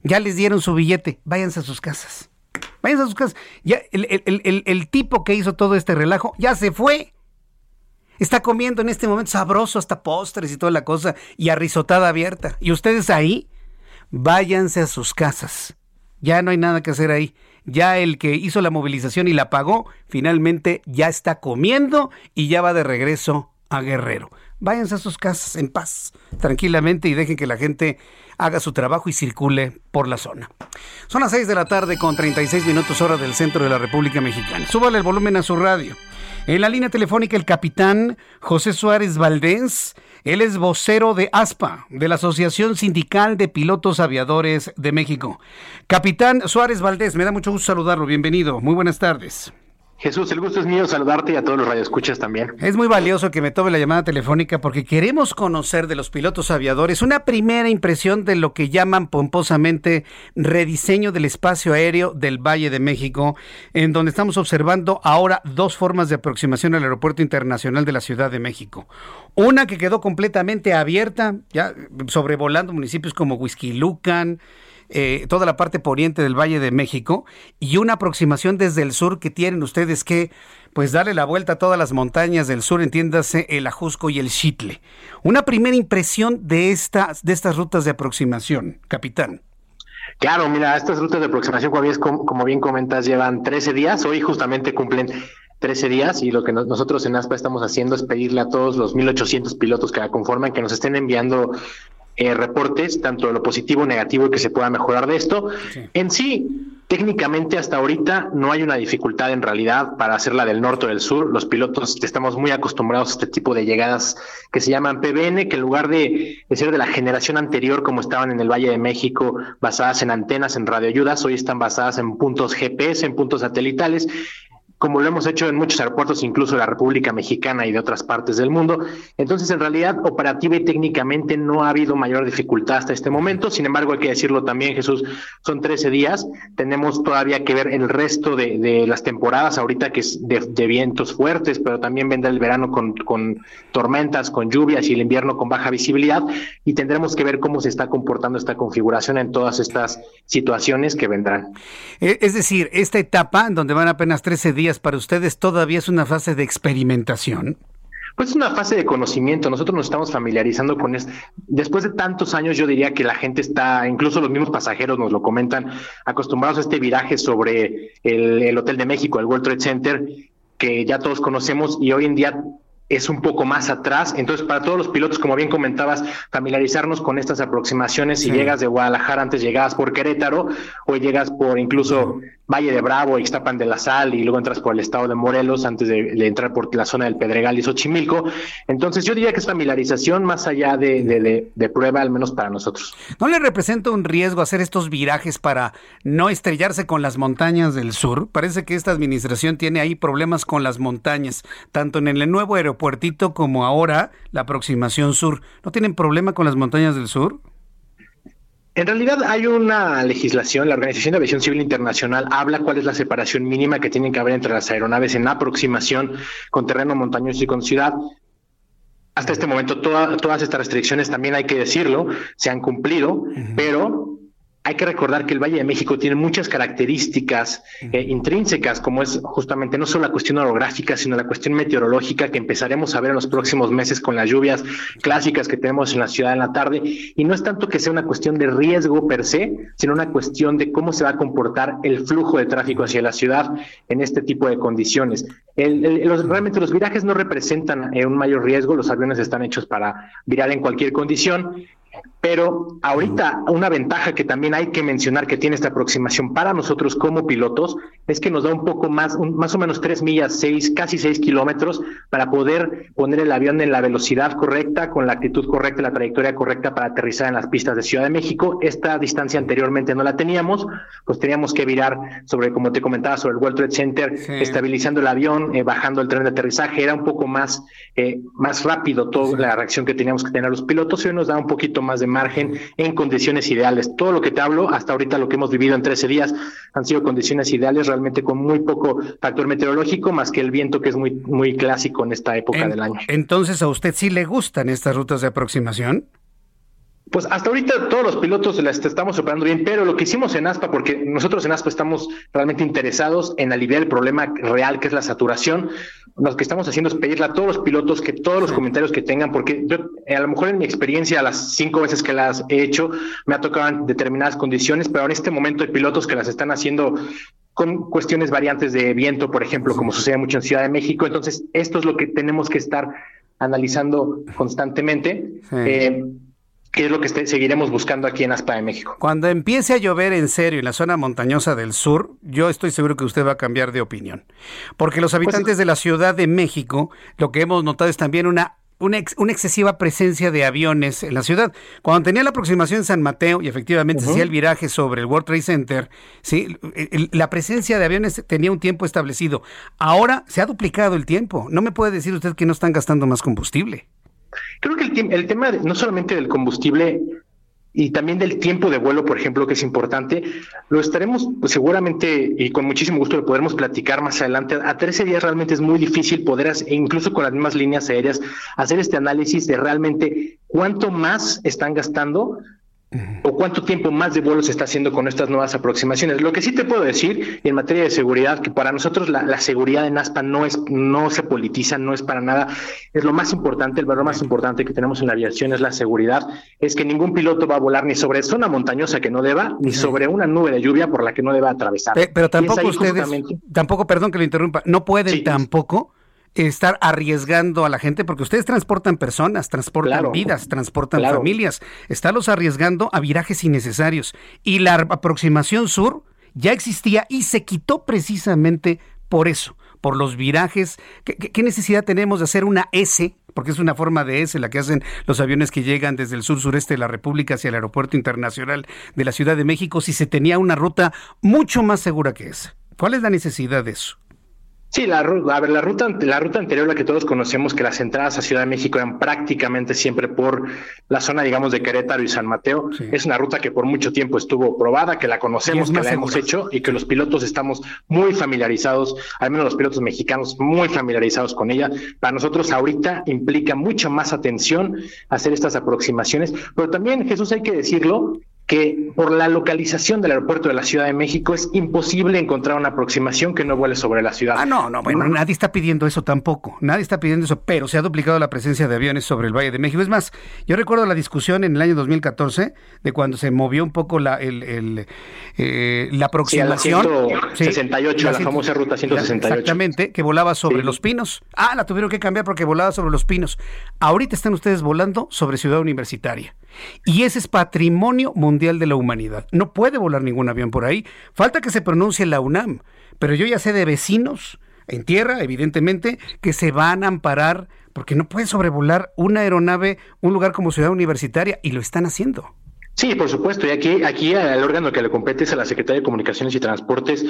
Ya les dieron su billete, váyanse a sus casas. Váyanse a sus casas. Ya el, el tipo que hizo todo este relajo ya se fue. Está comiendo en este momento sabroso hasta postres y toda la cosa y arrisotada abierta. Y ustedes ahí, váyanse a sus casas. Ya no hay nada que hacer ahí. Ya el que hizo la movilización y la pagó, finalmente ya está comiendo y ya va de regreso a Guerrero. Váyanse a sus casas en paz, tranquilamente y dejen que la gente haga su trabajo y circule por la zona. Son las 6 de la tarde con 36 minutos hora del centro de la República Mexicana. Súbale el volumen a su radio. En la línea telefónica el capitán José Suárez Valdés. Él es vocero de ASPA, de la Asociación Sindical de Pilotos Aviadores de México. Capitán Suárez Valdés, me da mucho gusto saludarlo. Bienvenido. Muy buenas tardes. Jesús, el gusto es mío saludarte y a todos los radioescuchas también. Es muy valioso que me tome la llamada telefónica porque queremos conocer de los pilotos aviadores una primera impresión de lo que llaman pomposamente rediseño del espacio aéreo del Valle de México, en donde estamos observando ahora dos formas de aproximación al Aeropuerto Internacional de la Ciudad de México. Una que quedó completamente abierta, ya sobrevolando municipios como Huizquilucan, eh, toda la parte poniente del Valle de México y una aproximación desde el sur que tienen ustedes que pues darle la vuelta a todas las montañas del sur, entiéndase el Ajusco y el Chitle. Una primera impresión de estas, de estas rutas de aproximación, capitán. Claro, mira, estas rutas de aproximación, como bien comentas, llevan 13 días. Hoy justamente cumplen 13 días y lo que nosotros en ASPA estamos haciendo es pedirle a todos los 1.800 pilotos que la conforman que nos estén enviando eh, reportes, tanto de lo positivo o negativo, que se pueda mejorar de esto. En sí, técnicamente hasta ahorita no hay una dificultad en realidad para hacerla del norte o del sur. Los pilotos estamos muy acostumbrados a este tipo de llegadas que se llaman PBN, que en lugar de, de ser de la generación anterior, como estaban en el Valle de México, basadas en antenas, en radioayudas, hoy están basadas en puntos GPS, en puntos satelitales como lo hemos hecho en muchos aeropuertos, incluso de la República Mexicana y de otras partes del mundo. Entonces, en realidad, operativa y técnicamente no ha habido mayor dificultad hasta este momento. Sin embargo, hay que decirlo también, Jesús, son 13 días. Tenemos todavía que ver el resto de, las temporadas, ahorita que es de, vientos fuertes, pero también vendrá el verano con, con tormentas, con lluvias y el invierno con baja visibilidad. Y tendremos que ver cómo se está comportando esta configuración en todas estas situaciones que vendrán. Eh, es decir, esta etapa, donde van apenas 13 días, para ustedes todavía es una fase de experimentación? Pues es una fase de conocimiento. Nosotros nos estamos familiarizando con esto. Después de tantos años, yo diría que la gente está, incluso los mismos pasajeros nos lo comentan, acostumbrados a este viraje sobre el, el Hotel de México, el World Trade Center, que ya todos conocemos y hoy en día es un poco más atrás. Entonces, para todos los pilotos, como bien comentabas, familiarizarnos con estas aproximaciones. Si llegas de Guadalajara, antes llegabas por Querétaro, o llegas por incluso Valle de Bravo, Ixtapan de la Sal, y luego entras por el estado de Morelos, antes de, entrar por la zona del Pedregal y Xochimilco. Entonces, yo diría que es familiarización más allá de, de prueba, al menos para nosotros. ¿No le representa un riesgo hacer estos virajes para no estrellarse con las montañas del sur? Parece que esta administración tiene ahí problemas con las montañas, tanto en el nuevo aeropuerto Puertito como ahora la aproximación sur. ¿No tienen problema con las montañas del sur? En realidad hay una legislación, la Organización de Aviación Civil Internacional habla cuál es la separación mínima que tienen que haber entre las aeronaves en aproximación con terreno montañoso y con ciudad. Hasta este momento todas estas restricciones, también hay que decirlo, se han cumplido, pero hay que recordar que el Valle de México tiene muchas características eh, intrínsecas, como es justamente no solo la cuestión orográfica, sino la cuestión meteorológica que empezaremos a ver en los próximos meses con las lluvias clásicas que tenemos en la ciudad en la tarde. Y no es tanto que sea una cuestión de riesgo per se, sino una cuestión de cómo se va a comportar el flujo de tráfico hacia la ciudad en este tipo de condiciones. Los, realmente los virajes no representan eh, un mayor riesgo, los aviones están hechos para virar en cualquier condición pero ahorita una ventaja que también hay que mencionar que tiene esta aproximación para nosotros como pilotos es que nos da un poco más, más o menos tres millas, seis, casi seis kilómetros para poder poner el avión en la velocidad correcta, con la actitud correcta, la trayectoria correcta para aterrizar en las pistas de Ciudad de México. Esta distancia anteriormente no la teníamos, pues teníamos que virar sobre, como te comentaba, sobre el World Trade Center, estabilizando el avión, eh, bajando el tren de aterrizaje. Era un poco más, eh, más rápido toda la reacción que teníamos que tener los pilotos y hoy nos da un poquito más de margen en condiciones ideales. Todo lo que te hablo, hasta ahorita lo que hemos vivido en 13 días, han sido condiciones ideales, realmente con muy poco factor meteorológico, más que el viento que es muy, muy clásico en esta época del año. Entonces, ¿a usted sí le gustan estas rutas de aproximación? Pues hasta ahorita todos los pilotos las estamos operando bien, pero lo que hicimos en ASPA, porque nosotros en ASPA estamos realmente interesados en aliviar el problema real que es la saturación, lo que estamos haciendo es pedirle a todos los pilotos que todos los comentarios que tengan, porque yo a lo mejor en mi experiencia, las cinco veces que las he hecho, me ha tocado en determinadas condiciones, pero en este momento hay pilotos que las están haciendo con cuestiones variantes de viento, por ejemplo, como sucede mucho en Ciudad de México. Entonces, esto es lo que tenemos que estar analizando constantemente. Eh, que es lo que seguiremos buscando aquí en Aspa de México. Cuando empiece a llover en serio en la zona montañosa del sur, yo estoy seguro que usted va a cambiar de opinión. Porque los pues habitantes de la Ciudad de México, lo que hemos notado es también una una, excesiva presencia de aviones en la ciudad. Cuando tenía la aproximación en San Mateo y efectivamente hacía el viraje sobre el World Trade Center, ¿sí? la presencia de aviones tenía un tiempo establecido. Ahora se ha duplicado el tiempo. No me puede decir usted que no están gastando más combustible. Creo que el, el tema no solamente del combustible y también del tiempo de vuelo, por ejemplo, que es importante, lo estaremos pues, seguramente y con muchísimo gusto lo podremos platicar más adelante. A 13 días realmente es muy difícil poder, e incluso con las mismas líneas aéreas, hacer este análisis de realmente cuánto más están gastando o cuánto tiempo más de vuelo se está haciendo con estas nuevas aproximaciones. Lo que sí te puedo decir en materia de seguridad, que para nosotros la, seguridad en ASPA no es, no se politiza, no es para nada, es lo más importante, el valor más importante que tenemos en la aviación es la seguridad, es que ningún piloto va a volar ni sobre zona montañosa que no deba, ni sobre una nube de lluvia por la que no deba atravesar. Pero, tampoco ustedes, tampoco, perdón que lo interrumpa, no pueden tampoco estar arriesgando a la gente porque ustedes transportan personas, transportan vidas, transportan familias. Estarlos arriesgando a virajes innecesarios. Y la aproximación sur ya existía y se quitó precisamente por eso, por los virajes. ¿Qué, necesidad tenemos de hacer una S? Porque es una forma de S la que hacen los aviones que llegan desde el sur sureste de la República hacia el Aeropuerto Internacional de la Ciudad de México si se tenía una ruta mucho más segura que esa. ¿Cuál es la necesidad de eso? Sí, la, a ver, la ruta, la ruta anterior, la que todos conocemos, que las entradas a Ciudad de México eran prácticamente siempre por la zona, digamos, de Querétaro y San Mateo, es una ruta que por mucho tiempo estuvo probada, que la conocemos, que la hemos hecho y que los pilotos estamos muy familiarizados, al menos los pilotos mexicanos muy familiarizados con ella. Para nosotros ahorita implica mucha más atención hacer estas aproximaciones, pero también, Jesús, hay que decirlo, que por la localización del aeropuerto de la Ciudad de México es imposible encontrar una aproximación que no vuele sobre la ciudad. Ah, no, no, bueno, nadie está pidiendo eso tampoco, nadie está pidiendo eso, pero se ha duplicado la presencia de aviones sobre el Valle de México. Es más, yo recuerdo la discusión en el año 2014 de cuando se movió un poco la, el, eh, la aproximación. Sí, 168, la, famosa ruta 168. Exactamente, que volaba sobre los pinos. Ah, la tuvieron que cambiar porque volaba sobre los pinos. Ahorita están ustedes volando sobre Ciudad Universitaria. Y ese es patrimonio mundial de la humanidad. No puede volar ningún avión por ahí. Falta que se pronuncie la UNAM. Pero yo ya sé de vecinos en tierra, evidentemente, que se van a amparar porque no puede sobrevolar una aeronave un lugar como Ciudad Universitaria y lo están haciendo. Sí, por supuesto. Y aquí, aquí el órgano que le compete es a la Secretaría de Comunicaciones y Transportes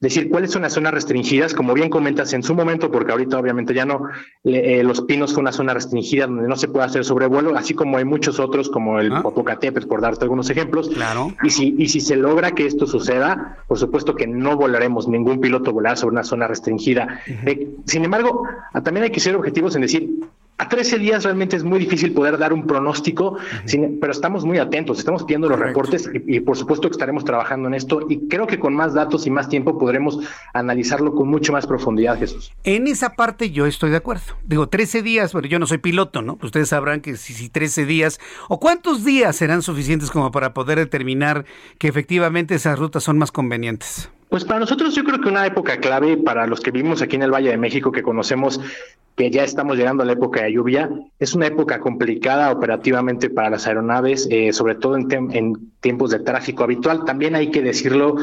decir cuáles son las zonas restringidas, como bien comentas en su momento, porque ahorita obviamente ya no, eh, Los Pinos fue una zona restringida donde no se puede hacer sobrevuelo, así como hay muchos otros, como el ah. Popocatépetl, por darte algunos ejemplos. Claro. Y si, y si se logra que esto suceda, por supuesto que no volaremos, ningún piloto volar sobre una zona restringida. Eh, sin embargo, también hay que ser objetivos en decir, a 13 días realmente es muy difícil poder dar un pronóstico, pero estamos muy atentos, estamos pidiendo los reportes y, por supuesto que estaremos trabajando en esto y creo que con más datos y más tiempo podremos analizarlo con mucho más profundidad, Jesús. En esa parte yo estoy de acuerdo. Digo, 13 días, pero yo no soy piloto, ¿no? Ustedes sabrán que si, si 13 días o cuántos días serán suficientes como para poder determinar que efectivamente esas rutas son más convenientes. Pues para nosotros yo creo que una época clave para los que vivimos aquí en el Valle de México, que conocemos que ya estamos llegando a la época de lluvia, es una época complicada operativamente para las aeronaves, eh, sobre todo en, tiempos de tráfico habitual. También hay que decirlo,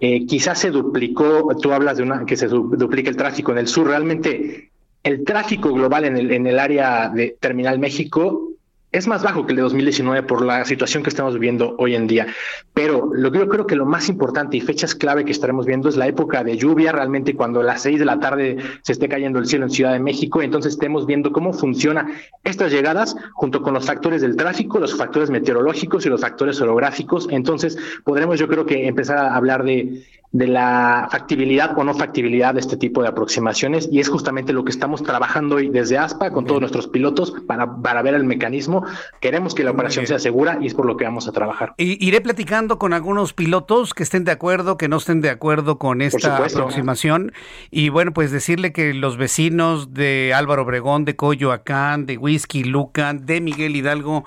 eh, quizás se duplicó, tú hablas de una que se duplica el tráfico en el sur, realmente el tráfico global en el, en el área de Terminal México es más bajo que el de 2019 por la situación que estamos viviendo hoy en día. Pero lo que yo creo que lo más importante y fechas clave que estaremos viendo es la época de lluvia, realmente cuando a las seis de la tarde se esté cayendo el cielo en Ciudad de México, entonces estemos viendo cómo funciona estas llegadas junto con los factores del tráfico, los factores meteorológicos y los factores orográficos. Entonces podremos yo creo que empezar a hablar de de la factibilidad o no factibilidad de este tipo de aproximaciones y es justamente lo que estamos trabajando hoy desde ASPA con todos nuestros pilotos para, para ver el mecanismo. Queremos que la operación sea segura y es por lo que vamos a trabajar. Y, iré platicando con algunos pilotos que estén de acuerdo, que no estén de acuerdo con esta aproximación y bueno, pues decirle que los vecinos de Álvaro Obregón, de Coyoacán, de Whisky Lucan, de Miguel Hidalgo,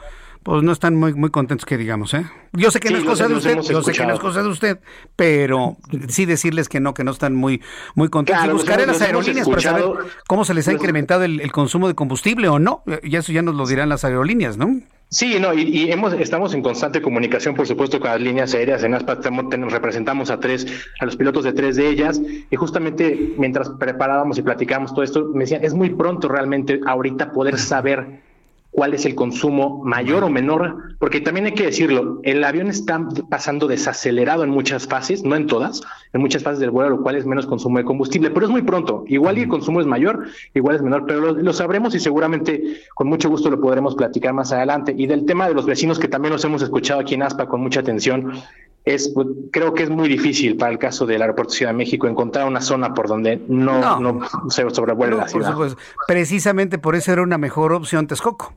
pues no están muy, muy contentos que digamos, ¿eh? Yo sé que no es cosa de usted, yo sé que no es cosa de usted, pero sí decirles que no, que no están muy, muy contentos. y buscaré las aerolíneas para saber cómo se les ha incrementado el, consumo de combustible o no. Y eso ya nos lo dirán las aerolíneas, ¿no? Sí, no, y, hemos, estamos en constante comunicación, por supuesto, con las líneas aéreas. En ASPA representamos a tres, a los pilotos de tres de ellas, y justamente mientras preparábamos y platicábamos todo esto, me decían, es muy pronto realmente ahorita poder saber cuál es el consumo mayor o menor, porque también hay que decirlo, el avión está pasando desacelerado en muchas fases, no en todas, en muchas fases del vuelo, lo cual es menos consumo de combustible, pero es muy pronto. Igual y el consumo es mayor, igual es menor, pero lo, sabremos y seguramente con mucho gusto lo podremos platicar más adelante. Y del tema de los vecinos, que también los hemos escuchado aquí en ASPA con mucha atención, es, pues, creo que es muy difícil para el caso del aeropuerto de Ciudad de México encontrar una zona por donde no, no. se sobrevuele la ciudad. Precisamente por eso era una mejor opción Texcoco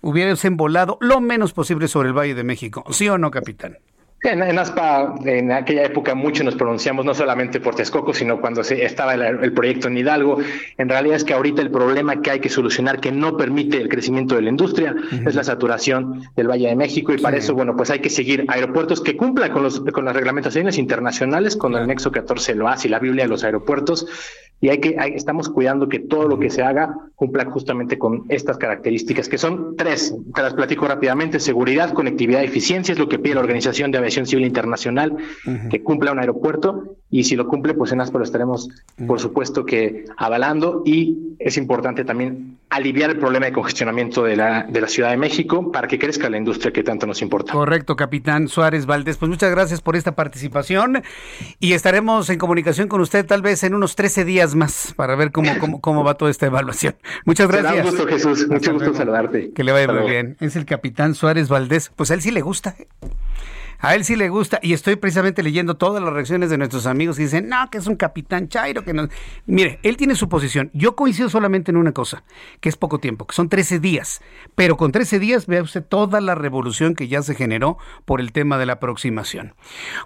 hubieras volado lo menos posible sobre el Valle de México. ¿Sí o no, capitán? En, ASPA, en aquella época, mucho nos pronunciamos no solamente por Texcoco, sino cuando se, estaba el, proyecto en Hidalgo. En realidad es que ahorita el problema que hay que solucionar, que no permite el crecimiento de la industria, es la saturación del Valle de México. Y para eso, bueno, pues hay que seguir aeropuertos que cumplan con, los, con las reglamentaciones internacionales, con el Nexo 14 lo hace y la Biblia de los aeropuertos, y hay que estamos cuidando que todo lo que se haga cumpla justamente con estas características, que son tres, te las platico rápidamente, seguridad, conectividad, eficiencia, es lo que pide la Organización de Aviación Civil Internacional, que cumpla un aeropuerto, y si lo cumple, pues en ASPA lo estaremos, por supuesto que avalando, y es importante también aliviar el problema de congestionamiento de la, de la Ciudad de México para que crezca la industria que tanto nos importa. Correcto, capitán Suárez Valdés. Pues muchas gracias por esta participación y estaremos en comunicación con usted tal vez en unos 13 días más para ver cómo, cómo, cómo va toda esta evaluación. Muchas gracias. Será un gusto, Jesús. Mucho gusto saludarte. Que le vaya muy bien. Es el capitán Suárez Valdés. Pues a él sí le gusta. A él sí le gusta y estoy precisamente leyendo todas las reacciones de nuestros amigos y dicen, no, que es un capitán Chairo, que no... Mire, él tiene su posición. Yo coincido solamente en una cosa, que es poco tiempo, que son 13 días. Pero con 13 días vea usted toda la revolución que ya se generó por el tema de la aproximación.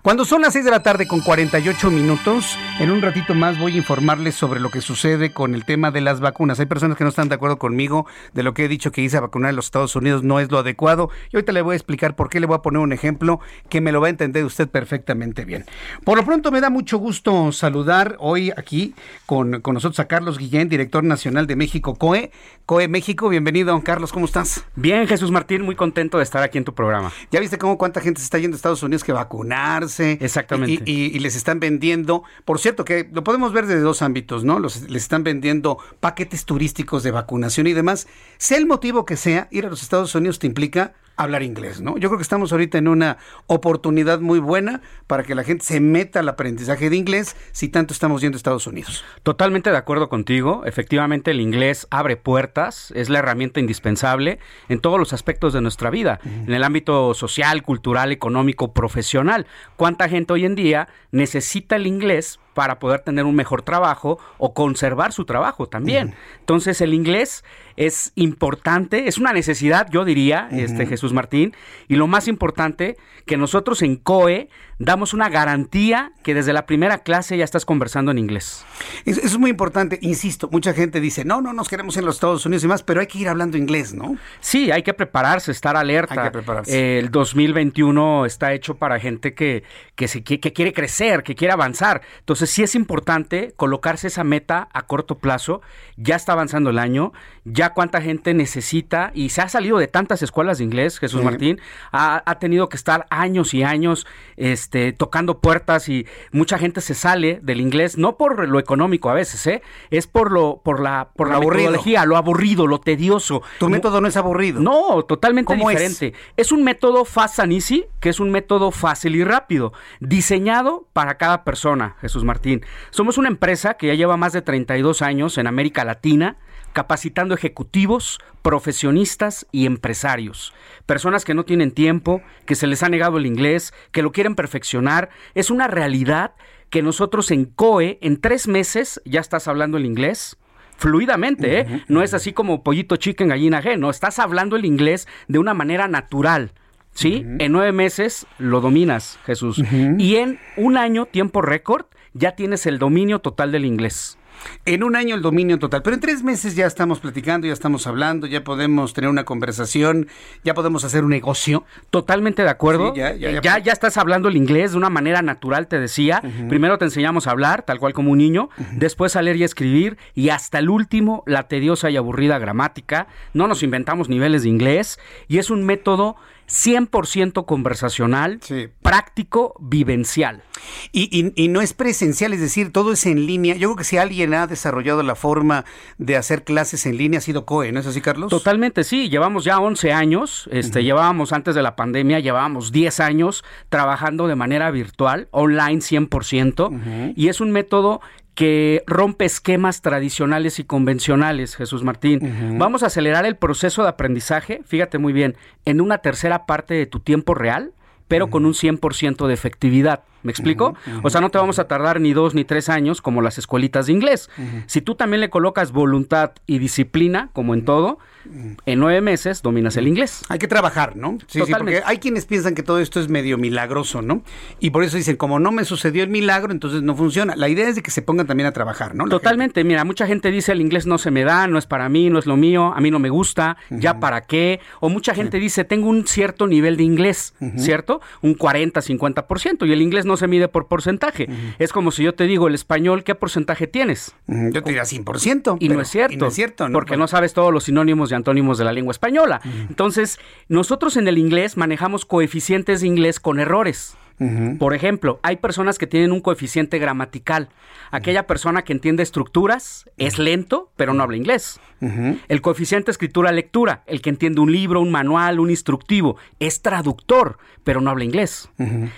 Cuando son las 6 de la tarde con 48 minutos, en un ratito más voy a informarles sobre lo que sucede con el tema de las vacunas. Hay personas que no están de acuerdo conmigo de lo que he dicho que hice a vacunar en los Estados Unidos no es lo adecuado. Y ahorita le voy a explicar por qué le voy a poner un ejemplo que me lo va a entender usted perfectamente bien. Por lo pronto me da mucho gusto saludar hoy aquí con, con nosotros a Carlos Guillén, director nacional de México COE. COE México, bienvenido Carlos, ¿cómo estás? Bien, Jesús Martín, muy contento de estar aquí en tu programa. ¿Ya viste cómo cuánta gente se está yendo a Estados Unidos que vacunarse? Exactamente. Y, y, les están vendiendo, por cierto, que lo podemos ver desde dos ámbitos, ¿no? Los, les están vendiendo paquetes turísticos de vacunación y demás. Sea el motivo que sea, ir a los Estados Unidos te implica hablar inglés, ¿no? Yo creo que estamos ahorita en una oportunidad muy buena para que la gente se meta al aprendizaje de inglés si tanto estamos yendo a Estados Unidos. Totalmente de acuerdo contigo. Efectivamente, el inglés abre puertas, es la herramienta indispensable en todos los aspectos de nuestra vida, en el ámbito social, cultural, económico, profesional. ¿Cuánta gente hoy en día necesita el inglés para poder tener un mejor trabajo o conservar su trabajo también. Entonces el inglés es importante, es una necesidad, yo diría, este Jesús Martín, y lo más importante que nosotros en COE damos una garantía que desde la primera clase ya estás conversando en inglés. Eso es muy importante, insisto, mucha gente dice, no, no nos queremos en los Estados Unidos y más, pero hay que ir hablando inglés, ¿no? Sí, hay que prepararse, estar alerta. Hay que prepararse. el 2021 está hecho para gente que, que, se, que, quiere crecer, que quiere avanzar. Entonces sí es importante colocarse esa meta a corto plazo. Ya está avanzando el año, ya cuánta gente necesita y se ha salido de tantas escuelas de inglés, Jesús Martín, ha, ha, tenido que estar años y años. Este, tocando puertas y mucha gente se sale del inglés, no por lo económico a veces, ¿eh? es por lo por la por la metodología, lo aburrido, lo tedioso. Tu método no es aburrido. No, totalmente diferente. Es? es un método fast and easy, que es un método fácil y rápido, diseñado para cada persona, Jesús Martín. Somos una empresa que ya lleva más de 32 años en América Latina capacitando ejecutivos, profesionistas y empresarios. Personas que no tienen tiempo, que se les ha negado el inglés, que lo quieren perfeccionar. Es una realidad que nosotros en COE, en tres meses, ya estás hablando el inglés fluidamente, ¿eh? No es así como pollito chicken, gallina G, no, estás hablando el inglés de una manera natural. ¿Sí? En nueve meses lo dominas, Jesús. Y en un año, tiempo récord, ya tienes el dominio total del inglés. En un año el dominio total, pero en tres meses ya estamos platicando, ya estamos hablando, ya podemos tener una conversación, ya podemos hacer un negocio. Totalmente de acuerdo. Sí, ya, ya, ya, ya, ya, estás hablando el inglés de una manera natural, te decía. Uh -huh. Primero te enseñamos a hablar, tal cual como un niño, uh -huh. después a leer y escribir, y hasta el último, la tediosa y aburrida gramática. No nos inventamos niveles de inglés, y es un método 100% conversacional, sí. práctico, vivencial. Y, y, y, no es presencial, es decir, todo es en línea. Yo creo que si alguien ha desarrollado la forma de hacer clases en línea ha sido COE, ¿no es así, Carlos? Totalmente, sí. Llevamos ya 11 años, este, uh -huh. llevábamos antes de la pandemia, llevábamos 10 años trabajando de manera virtual, online 100%, uh -huh. y es un método que rompe esquemas tradicionales y convencionales, Jesús Martín. Uh -huh. Vamos a acelerar el proceso de aprendizaje, fíjate muy bien, en una tercera parte de tu tiempo real, pero uh -huh. con un 100% de efectividad. ¿Me explico? Uh -huh. O sea, no te vamos a tardar ni dos ni tres años como las escuelitas de inglés. Uh -huh. Si tú también le colocas voluntad y disciplina, como en todo, en nueve meses dominas el inglés. Hay que trabajar, ¿no? Sí, sí, porque hay quienes piensan que todo esto es medio milagroso, ¿no? Y por eso dicen, como no me sucedió el milagro, entonces no funciona. La idea es de que se pongan también a trabajar, ¿no? La Totalmente. Gente. Mira, mucha gente dice el inglés no se me da, no es para mí, no es lo mío, a mí no me gusta, ya para qué. O mucha gente dice, tengo un cierto nivel de inglés. ¿cierto? Un 40, 50%. Y el inglés no se mide por porcentaje. Uh -huh. Es como si yo te digo, el español, ¿qué porcentaje tienes? Yo te diría 100%. Y pero, no es cierto. Y no es cierto, ¿no? Porque no sabes todos los sinónimos y antónimos de la lengua española. Entonces, nosotros en el inglés manejamos coeficientes de inglés con errores. Por ejemplo, hay personas que tienen un coeficiente gramatical. Aquella persona que entiende estructuras es lento, pero no habla inglés. El coeficiente escritura-lectura, el que entiende un libro, un manual, un instructivo, es traductor, pero no habla inglés.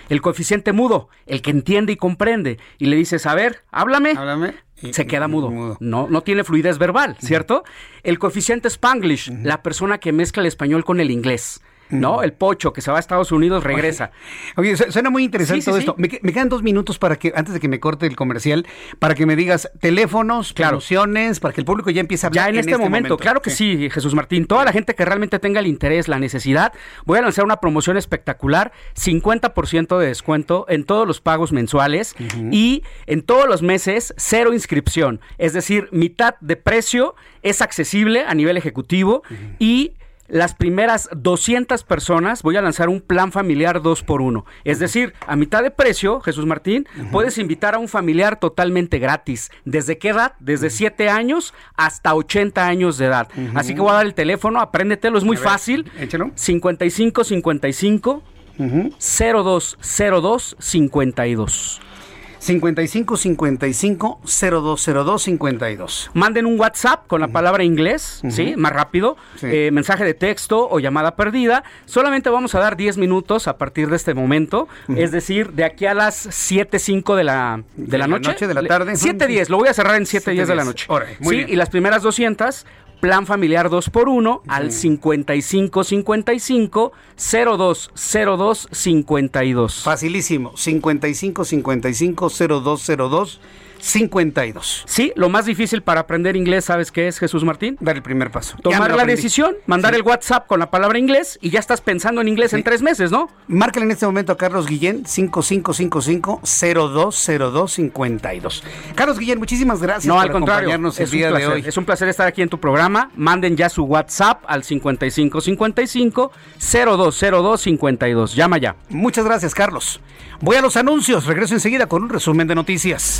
El coeficiente mudo, el que entiende y comprende, y le dices, a ver, háblame. Háblame. se queda mudo. No, no tiene fluidez verbal, ¿cierto? El coeficiente Spanglish, la persona que mezcla el español con el inglés. ¿No? El pocho que se va a Estados Unidos regresa. Oye, suena muy interesante todo esto. Me, quedan dos minutos para que, antes de que me corte el comercial, para que me digas teléfonos, claro. para que el público ya empiece a hablar. Ya en, este, este, momento, claro que sí. Jesús Martín. Toda la gente que realmente tenga el interés, la necesidad, voy a lanzar una promoción espectacular, 50% de descuento en todos los pagos mensuales y en todos los meses, cero inscripción. Es decir, mitad de precio es accesible a nivel ejecutivo y las primeras 200 personas voy a lanzar un plan familiar 2 por 1 Es decir, a mitad de precio, Jesús Martín, puedes invitar a un familiar totalmente gratis. ¿Desde qué edad? Desde 7 años hasta 80 años de edad. Así que voy a dar el teléfono, apréndetelo, es muy fácil. Échalo. 55 55 02 02 52. 55 55 0202 52. Manden un WhatsApp con la palabra inglés, ¿sí? Más rápido. Eh, mensaje de texto o llamada perdida. Solamente vamos a dar 10 minutos a partir de este momento. Es decir, de aquí a las 7, 5 de la, de, la, noche. de la tarde. 7, 10. Lo voy a cerrar en 7, 10 de la noche. sí, y las primeras 200 plan familiar 2 por 1 al 55 55 02 02 52. Facilísimo, 55 55 02 02 52. Sí, lo más difícil para aprender inglés, ¿sabes qué es, Jesús Martín? Dar el primer paso. Tomar la decisión, mandar el WhatsApp con la palabra inglés y ya estás pensando en inglés en tres meses, ¿no? Márcale en este momento a Carlos Guillén, 5555-020252. Carlos Guillén, muchísimas gracias no, al contrario, es día de hoy. Es un placer estar aquí en tu programa. Manden ya su WhatsApp al 5555-020252. Llama ya. Muchas gracias, Carlos. Voy a los anuncios. Regreso enseguida con un resumen de noticias.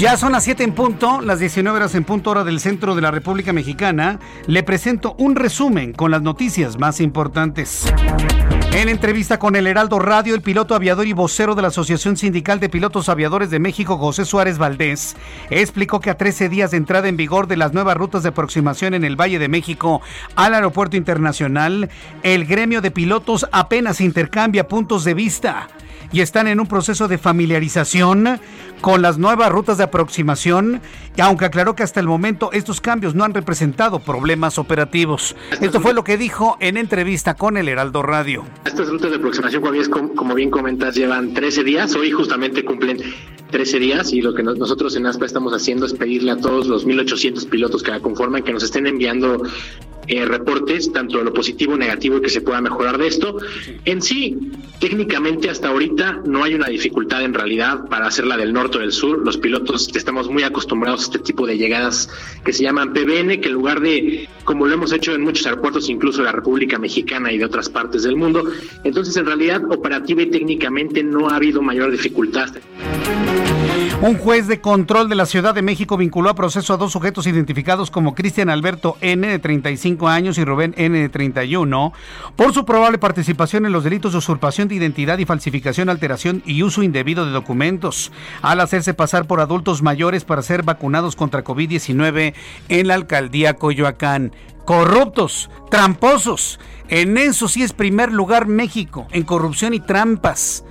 Ya son las 7 en punto, las 19 horas en punto hora del centro de la República Mexicana. Le presento un resumen con las noticias más importantes. En entrevista con el Heraldo Radio, el piloto aviador y vocero de la Asociación Sindical de Pilotos Aviadores de México, José Suárez Valdés, explicó que a 13 días de entrada en vigor de las nuevas rutas de aproximación en el Valle de México al Aeropuerto Internacional, el gremio de pilotos apenas intercambia puntos de vista y están en un proceso de familiarización con las nuevas rutas de aproximación, aunque aclaró que hasta el momento estos cambios no han representado problemas operativos. Esto fue lo que dijo en entrevista con el Heraldo Radio. Estas rutas de aproximación, como bien comentas, llevan 13 días. Hoy justamente cumplen 13 días y lo que nosotros en ASPA estamos haciendo es pedirle a todos los 1.800 pilotos que la conforman que nos estén enviando eh, reportes, tanto lo positivo, negativo y que se pueda mejorar de esto. En sí, técnicamente hasta ahorita no hay una dificultad en realidad para hacerla del norte del sur. Los pilotos estamos muy acostumbrados a este tipo de llegadas que se llaman PBN, que en lugar de, como lo hemos hecho en muchos aeropuertos, incluso de la República Mexicana y de otras partes del mundo, entonces en realidad operativa y técnicamente no ha habido mayor dificultad. Un juez de control de la Ciudad de México vinculó a proceso a dos sujetos identificados como Cristian Alberto N de 35 años y Rubén N de 31 por su probable participación en los delitos de usurpación de identidad y falsificación, alteración y uso indebido de documentos al hacerse pasar por adultos mayores para ser vacunados contra COVID-19 en la alcaldía Coyoacán. Corruptos, tramposos. En eso sí es primer lugar México, en corrupción y trampas.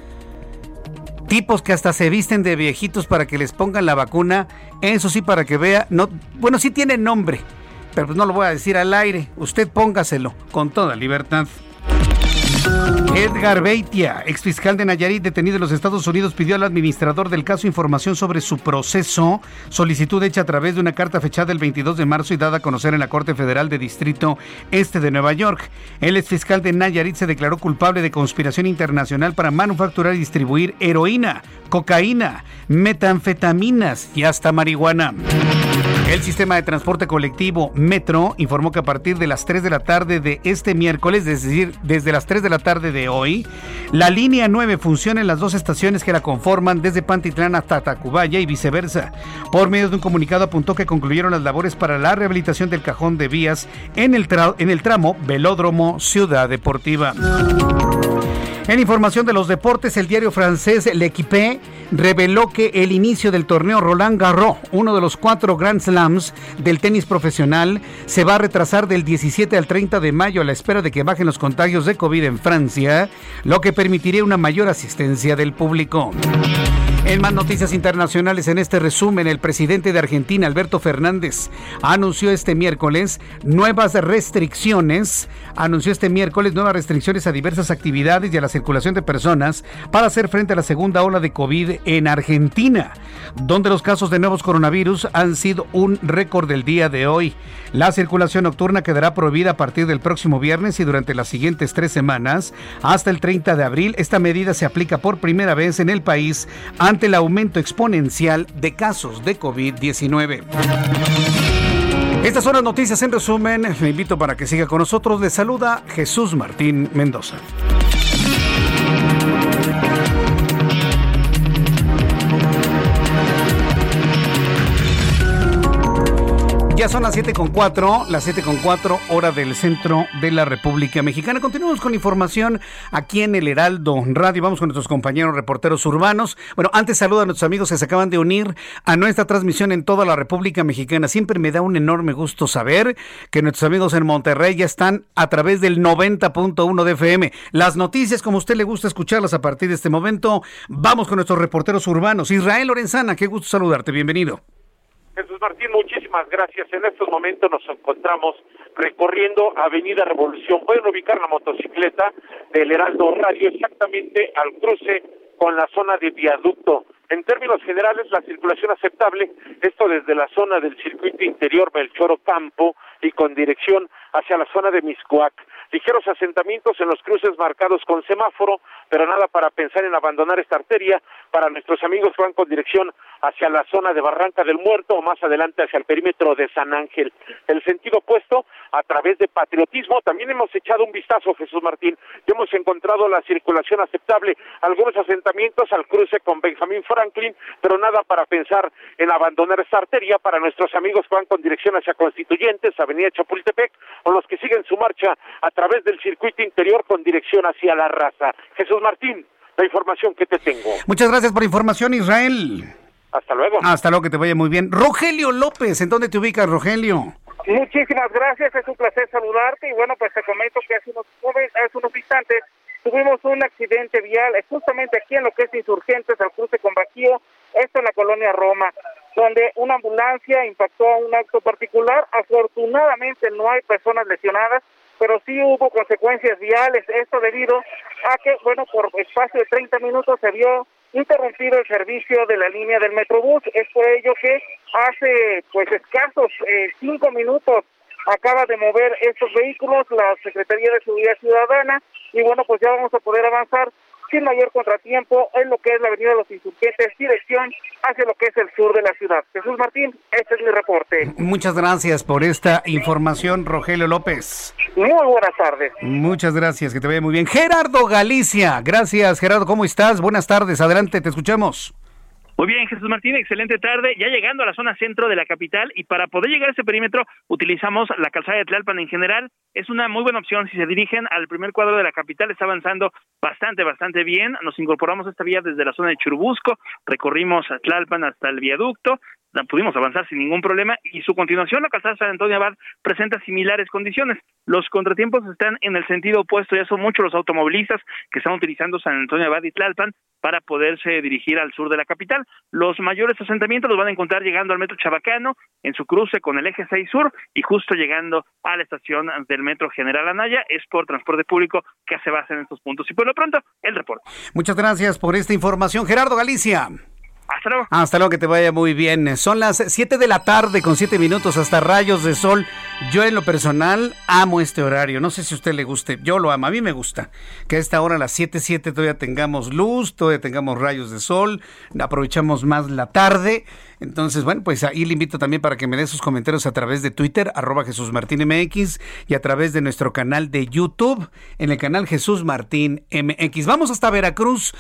Tipos que hasta se visten de viejitos para que les pongan la vacuna, eso sí para que vea, no, bueno, sí tiene nombre, pero pues no lo voy a decir al aire, usted póngaselo con toda libertad. Edgar Beitia, exfiscal de Nayarit detenido en los Estados Unidos, pidió al administrador del caso información sobre su proceso, solicitud hecha a través de una carta fechada el 22 de marzo y dada a conocer en la Corte Federal de Distrito Este de Nueva York. El exfiscal de Nayarit se declaró culpable de conspiración internacional para manufacturar y distribuir heroína, cocaína, metanfetaminas y hasta marihuana. El sistema de transporte colectivo Metro informó que a partir de las 3 de la tarde de este miércoles, es decir, desde las 3 de la tarde de hoy, la línea 9 funciona en las dos estaciones que la conforman desde Pantitlán hasta Tacubaya y viceversa. Por medio de un comunicado apuntó que concluyeron las labores para la rehabilitación del cajón de vías en el, en el tramo Velódromo Ciudad Deportiva. En información de los deportes, el diario francés L'Equipe reveló que el inicio del torneo Roland Garros, uno de los cuatro Grand Slams del tenis profesional, se va a retrasar del 17 al 30 de mayo a la espera de que bajen los contagios de COVID en Francia, lo que permitiría una mayor asistencia del público. En más noticias internacionales, en este resumen, el presidente de Argentina, Alberto Fernández, anunció este miércoles nuevas restricciones, anunció este miércoles nuevas restricciones a diversas actividades y a la circulación de personas para hacer frente a la segunda ola de COVID en Argentina, donde los casos de nuevos coronavirus han sido un récord del día de hoy. La circulación nocturna quedará prohibida a partir del próximo viernes y durante las siguientes tres semanas, hasta el 30 de abril. Esta medida se aplica por primera vez en el país ante el aumento exponencial de casos de COVID-19. Estas son las noticias en resumen. Le invito para que siga con nosotros. Le saluda Jesús Martín Mendoza. Ya son las 7.4, las 7.4 hora del centro de la República Mexicana. Continuamos con información aquí en el Heraldo Radio. Vamos con nuestros compañeros reporteros urbanos. Bueno, antes saludo a nuestros amigos que se acaban de unir a nuestra transmisión en toda la República Mexicana. Siempre me da un enorme gusto saber que nuestros amigos en Monterrey ya están a través del 90.1 de FM. Las noticias, como a usted le gusta escucharlas a partir de este momento, vamos con nuestros reporteros urbanos. Israel Lorenzana, qué gusto saludarte. Bienvenido. Jesús Martín, muchísimas gracias. En estos momentos nos encontramos recorriendo Avenida Revolución. Pueden ubicar la motocicleta del Heraldo Radio exactamente al cruce con la zona de viaducto. En términos generales, la circulación aceptable, esto desde la zona del circuito interior Melchoro Campo y con dirección hacia la zona de Miscoac ligeros asentamientos en los cruces marcados con semáforo, pero nada para pensar en abandonar esta arteria. Para nuestros amigos que van con dirección hacia la zona de Barranca del Muerto o más adelante hacia el perímetro de San Ángel. El sentido opuesto, a través de patriotismo, también hemos echado un vistazo, Jesús Martín, y hemos encontrado la circulación aceptable, algunos asentamientos al cruce con Benjamín Franklin, pero nada para pensar en abandonar esta arteria. Para nuestros amigos que van con dirección hacia Constituyentes, Avenida Chapultepec, o los que siguen su marcha a través del circuito interior con dirección hacia la raza. Jesús Martín, la información que te tengo. Muchas gracias por la información, Israel. Hasta luego. Hasta luego, que te vaya muy bien. Rogelio López, ¿en dónde te ubicas, Rogelio? Muchísimas gracias, es un placer saludarte y bueno, pues te comento que hace unos, hace unos instantes tuvimos un accidente vial justamente aquí en lo que es Insurgentes, al cruce con Bajío, esto en la colonia Roma, donde una ambulancia impactó a un acto particular. Afortunadamente no hay personas lesionadas, pero sí hubo consecuencias viales. Esto debido a que, bueno, por espacio de 30 minutos se vio interrumpido el servicio de la línea del Metrobús. Es por ello que hace, pues, escasos eh, cinco minutos acaba de mover estos vehículos la Secretaría de Seguridad Ciudadana y, bueno, pues ya vamos a poder avanzar sin mayor contratiempo en lo que es la Avenida de los Insurgentes, dirección hacia lo que es el sur de la ciudad. Jesús Martín, este es mi reporte. Muchas gracias por esta información, Rogelio López. Muy buenas tardes. Muchas gracias, que te vea muy bien. Gerardo Galicia, gracias Gerardo, ¿cómo estás? Buenas tardes, adelante, te escuchamos. Muy bien, Jesús Martín, excelente tarde. Ya llegando a la zona centro de la capital y para poder llegar a ese perímetro utilizamos la calzada de Tlalpan en general. Es una muy buena opción si se dirigen al primer cuadro de la capital. Está avanzando bastante, bastante bien. Nos incorporamos a esta vía desde la zona de Churubusco, recorrimos a Tlalpan hasta el viaducto pudimos avanzar sin ningún problema y su continuación, la calzada San Antonio Abad, presenta similares condiciones. Los contratiempos están en el sentido opuesto, ya son muchos los automovilistas que están utilizando San Antonio Abad y Tlalpan para poderse dirigir al sur de la capital. Los mayores asentamientos los van a encontrar llegando al metro Chabacano, en su cruce con el eje 6 sur y justo llegando a la estación del metro General Anaya. Es por transporte público que se basa en estos puntos. Y por lo pronto, el reporte. Muchas gracias por esta información, Gerardo Galicia. Hasta luego. Hasta luego, que te vaya muy bien. Son las 7 de la tarde con 7 minutos hasta rayos de sol. Yo en lo personal amo este horario. No sé si a usted le guste. Yo lo amo. A mí me gusta. Que a esta hora, a las 7, 7 todavía tengamos luz, todavía tengamos rayos de sol. Aprovechamos más la tarde. Entonces, bueno, pues ahí le invito también para que me dé sus comentarios a través de Twitter, arroba Jesús Martín MX, y a través de nuestro canal de YouTube, en el canal Jesús Martín MX. Vamos hasta Veracruz.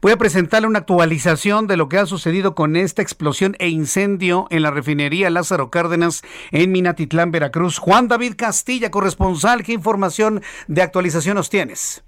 Voy a presentarle una actualización de lo que ha sucedido con esta explosión e incendio en la refinería Lázaro Cárdenas en Minatitlán, Veracruz. Juan David Castilla, corresponsal, ¿qué información de actualización nos tienes?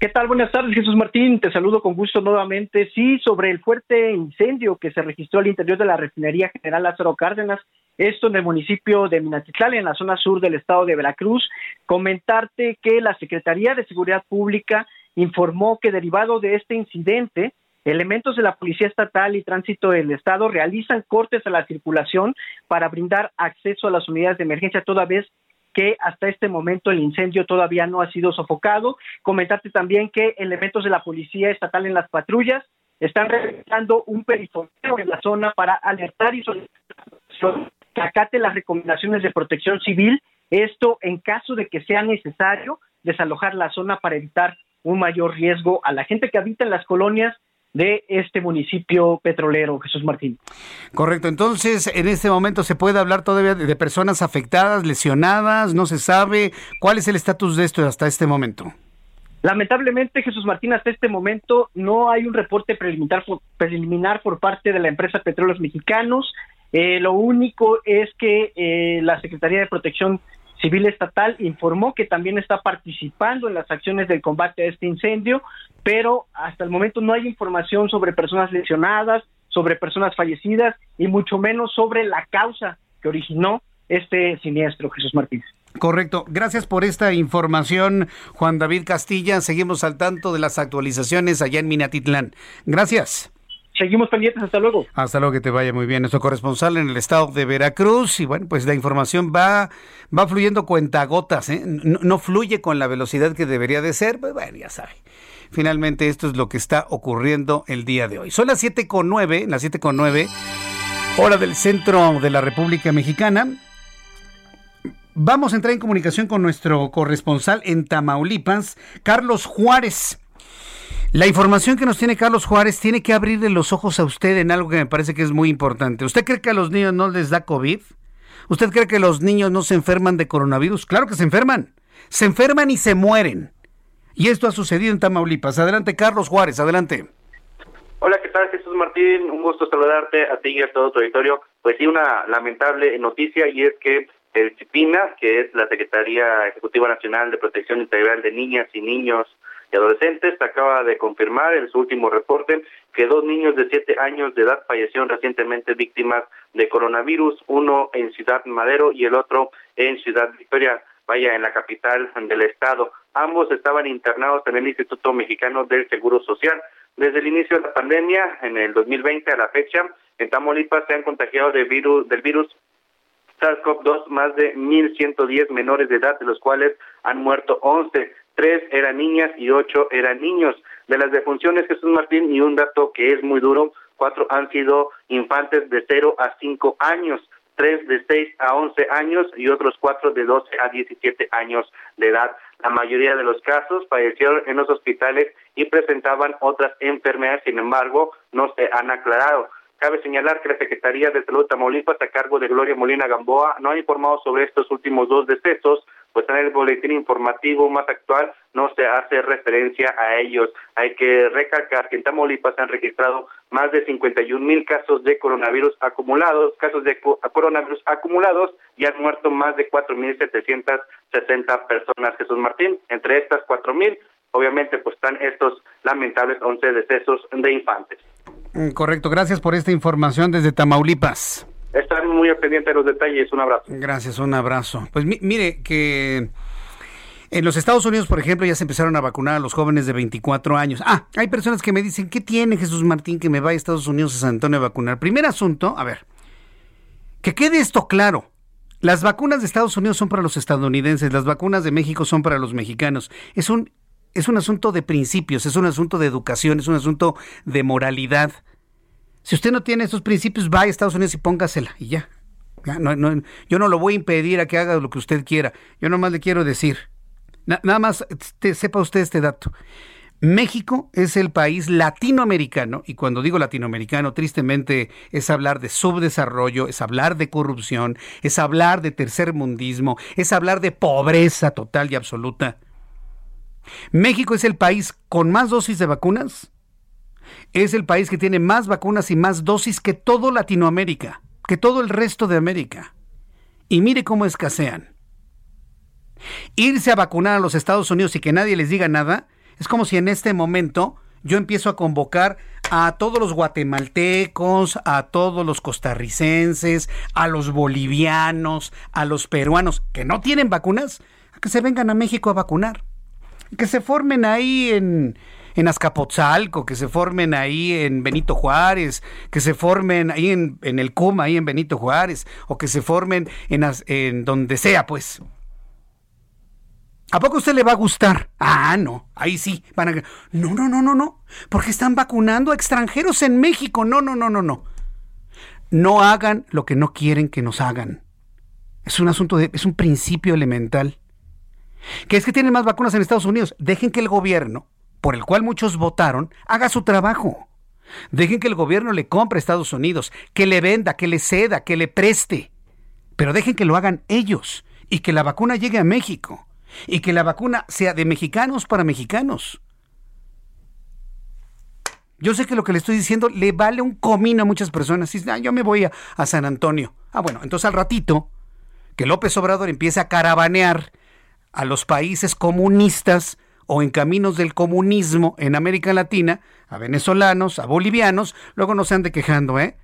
¿Qué tal? Buenas tardes, Jesús Martín. Te saludo con gusto nuevamente. Sí, sobre el fuerte incendio que se registró al interior de la refinería General Lázaro Cárdenas, esto en el municipio de Minatitlán, en la zona sur del estado de Veracruz. Comentarte que la Secretaría de Seguridad Pública informó que derivado de este incidente, elementos de la Policía Estatal y Tránsito del Estado realizan cortes a la circulación para brindar acceso a las unidades de emergencia toda vez que hasta este momento el incendio todavía no ha sido sofocado. Comentarte también que elementos de la Policía Estatal en las patrullas están realizando un perifoneo en la zona para alertar y solicitar que acate las recomendaciones de protección civil, esto en caso de que sea necesario desalojar la zona para evitar un mayor riesgo a la gente que habita en las colonias de este municipio petrolero, Jesús Martín. Correcto, entonces en este momento se puede hablar todavía de personas afectadas, lesionadas, no se sabe cuál es el estatus de esto hasta este momento. Lamentablemente, Jesús Martín, hasta este momento no hay un reporte preliminar por, preliminar por parte de la empresa Petróleos Mexicanos. Eh, lo único es que eh, la Secretaría de Protección Civil Estatal informó que también está participando en las acciones del combate a este incendio, pero hasta el momento no hay información sobre personas lesionadas, sobre personas fallecidas y mucho menos sobre la causa que originó este siniestro, Jesús Martínez. Correcto. Gracias por esta información, Juan David Castilla. Seguimos al tanto de las actualizaciones allá en Minatitlán. Gracias. Seguimos pendientes, hasta luego. Hasta luego, que te vaya muy bien. Nuestro corresponsal en el estado de Veracruz. Y bueno, pues la información va, va fluyendo cuentagotas, ¿eh? no, no, fluye con la velocidad que debería de ser. Pues bueno, ya sabe. Finalmente, esto es lo que está ocurriendo el día de hoy. Son las 7 con 9, las 7 con 9, hora del centro de la República Mexicana. Vamos a entrar en comunicación con nuestro corresponsal en Tamaulipas, Carlos Juárez. La información que nos tiene Carlos Juárez tiene que abrirle los ojos a usted en algo que me parece que es muy importante. ¿Usted cree que a los niños no les da COVID? ¿Usted cree que los niños no se enferman de coronavirus? Claro que se enferman. Se enferman y se mueren. Y esto ha sucedido en Tamaulipas. Adelante, Carlos Juárez, adelante. Hola, ¿qué tal, Jesús Martín? Un gusto saludarte a ti y a todo tu auditorio. Pues sí, una lamentable noticia y es que el CIPINA, que es la Secretaría Ejecutiva Nacional de Protección Integral de Niñas y Niños Adolescentes, acaba de confirmar en su último reporte que dos niños de siete años de edad fallecieron recientemente víctimas de coronavirus, uno en Ciudad Madero y el otro en Ciudad Victoria, vaya, en la capital del estado. Ambos estaban internados en el Instituto Mexicano del Seguro Social. Desde el inicio de la pandemia, en el 2020 a la fecha, en Tamaulipas se han contagiado de virus, del virus SARS-CoV-2 más de 1.110 menores de edad, de los cuales han muerto 11. Tres eran niñas y ocho eran niños. De las defunciones, Jesús Martín, y un dato que es muy duro, cuatro han sido infantes de 0 a 5 años, tres de 6 a 11 años y otros cuatro de 12 a 17 años de edad. La mayoría de los casos fallecieron en los hospitales y presentaban otras enfermedades, sin embargo, no se han aclarado. Cabe señalar que la Secretaría de Salud de Tamaulipas, a cargo de Gloria Molina Gamboa, no ha informado sobre estos últimos dos decesos, pues en el boletín informativo más actual no se hace referencia a ellos. Hay que recalcar que en Tamaulipas se han registrado más de 51 mil casos de coronavirus acumulados, casos de coronavirus acumulados y han muerto más de 4.760 personas. Jesús Martín, entre estas 4.000, obviamente pues están estos lamentables 11 decesos de infantes. Mm, correcto, gracias por esta información desde Tamaulipas. Están muy pendientes de los detalles, un abrazo. Gracias, un abrazo. Pues mire que en los Estados Unidos, por ejemplo, ya se empezaron a vacunar a los jóvenes de 24 años. Ah, hay personas que me dicen, ¿qué tiene Jesús Martín que me vaya a Estados Unidos a San Antonio a vacunar? Primer asunto, a ver, que quede esto claro. Las vacunas de Estados Unidos son para los estadounidenses, las vacunas de México son para los mexicanos. Es un, es un asunto de principios, es un asunto de educación, es un asunto de moralidad. Si usted no tiene esos principios, vaya a Estados Unidos y póngasela y ya. yo no lo voy a impedir a que haga lo que usted quiera. Yo nomás le quiero decir, nada más sepa usted este dato. México es el país latinoamericano, y cuando digo latinoamericano, tristemente es hablar de subdesarrollo, es hablar de corrupción, es hablar de tercermundismo, es hablar de pobreza total y absoluta. México es el país con más dosis de vacunas, es el país que tiene más vacunas y más dosis que todo Latinoamérica, que todo el resto de América. Y mire cómo escasean. Irse a vacunar a los Estados Unidos y que nadie les diga nada, es como si en este momento yo empiezo a convocar a todos los guatemaltecos, a todos los costarricenses, a los bolivianos, a los peruanos que no tienen vacunas, a que se vengan a México a vacunar. Que se formen ahí en, en Azcapotzalco, que se formen ahí en Benito Juárez, que se formen ahí en, en el Cuma, ahí en Benito Juárez, o que se formen en, en donde sea, pues. ¿A poco usted le va a gustar? Ah, no, ahí sí. Van a... No, no, no, no, no. Porque están vacunando a extranjeros en México. No, no, no, no, no. No hagan lo que no quieren que nos hagan. Es un asunto de, es un principio elemental. Que es que tienen más vacunas en Estados Unidos. Dejen que el gobierno, por el cual muchos votaron, haga su trabajo. Dejen que el gobierno le compre a Estados Unidos, que le venda, que le ceda, que le preste. Pero dejen que lo hagan ellos y que la vacuna llegue a México y que la vacuna sea de mexicanos para mexicanos. Yo sé que lo que le estoy diciendo le vale un comino a muchas personas. Ah, yo me voy a, a, San Antonio. Ah, bueno, entonces al ratito que López Obrador empiece a caravanear a los países comunistas o en caminos del comunismo en América Latina, a venezolanos, a bolivianos, luego no se ande quejando, ¿eh?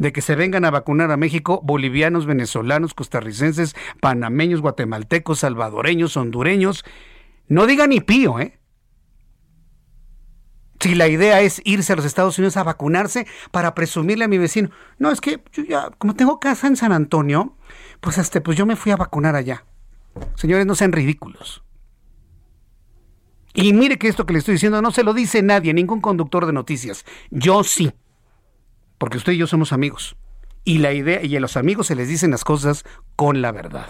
de que se vengan a vacunar a México bolivianos, venezolanos, costarricenses, panameños, guatemaltecos, salvadoreños, hondureños. No diga ni pío, ¿eh? Si la idea es irse a los Estados Unidos a vacunarse para presumirle a mi vecino, no, es que yo ya, como tengo casa en San Antonio, pues este, pues yo me fui a vacunar allá. Señores, no sean ridículos. Y mire que esto que le estoy diciendo no se lo dice nadie, ningún conductor de noticias. Yo sí porque usted y yo somos amigos. Y la idea, y a los amigos se les dicen las cosas con la verdad.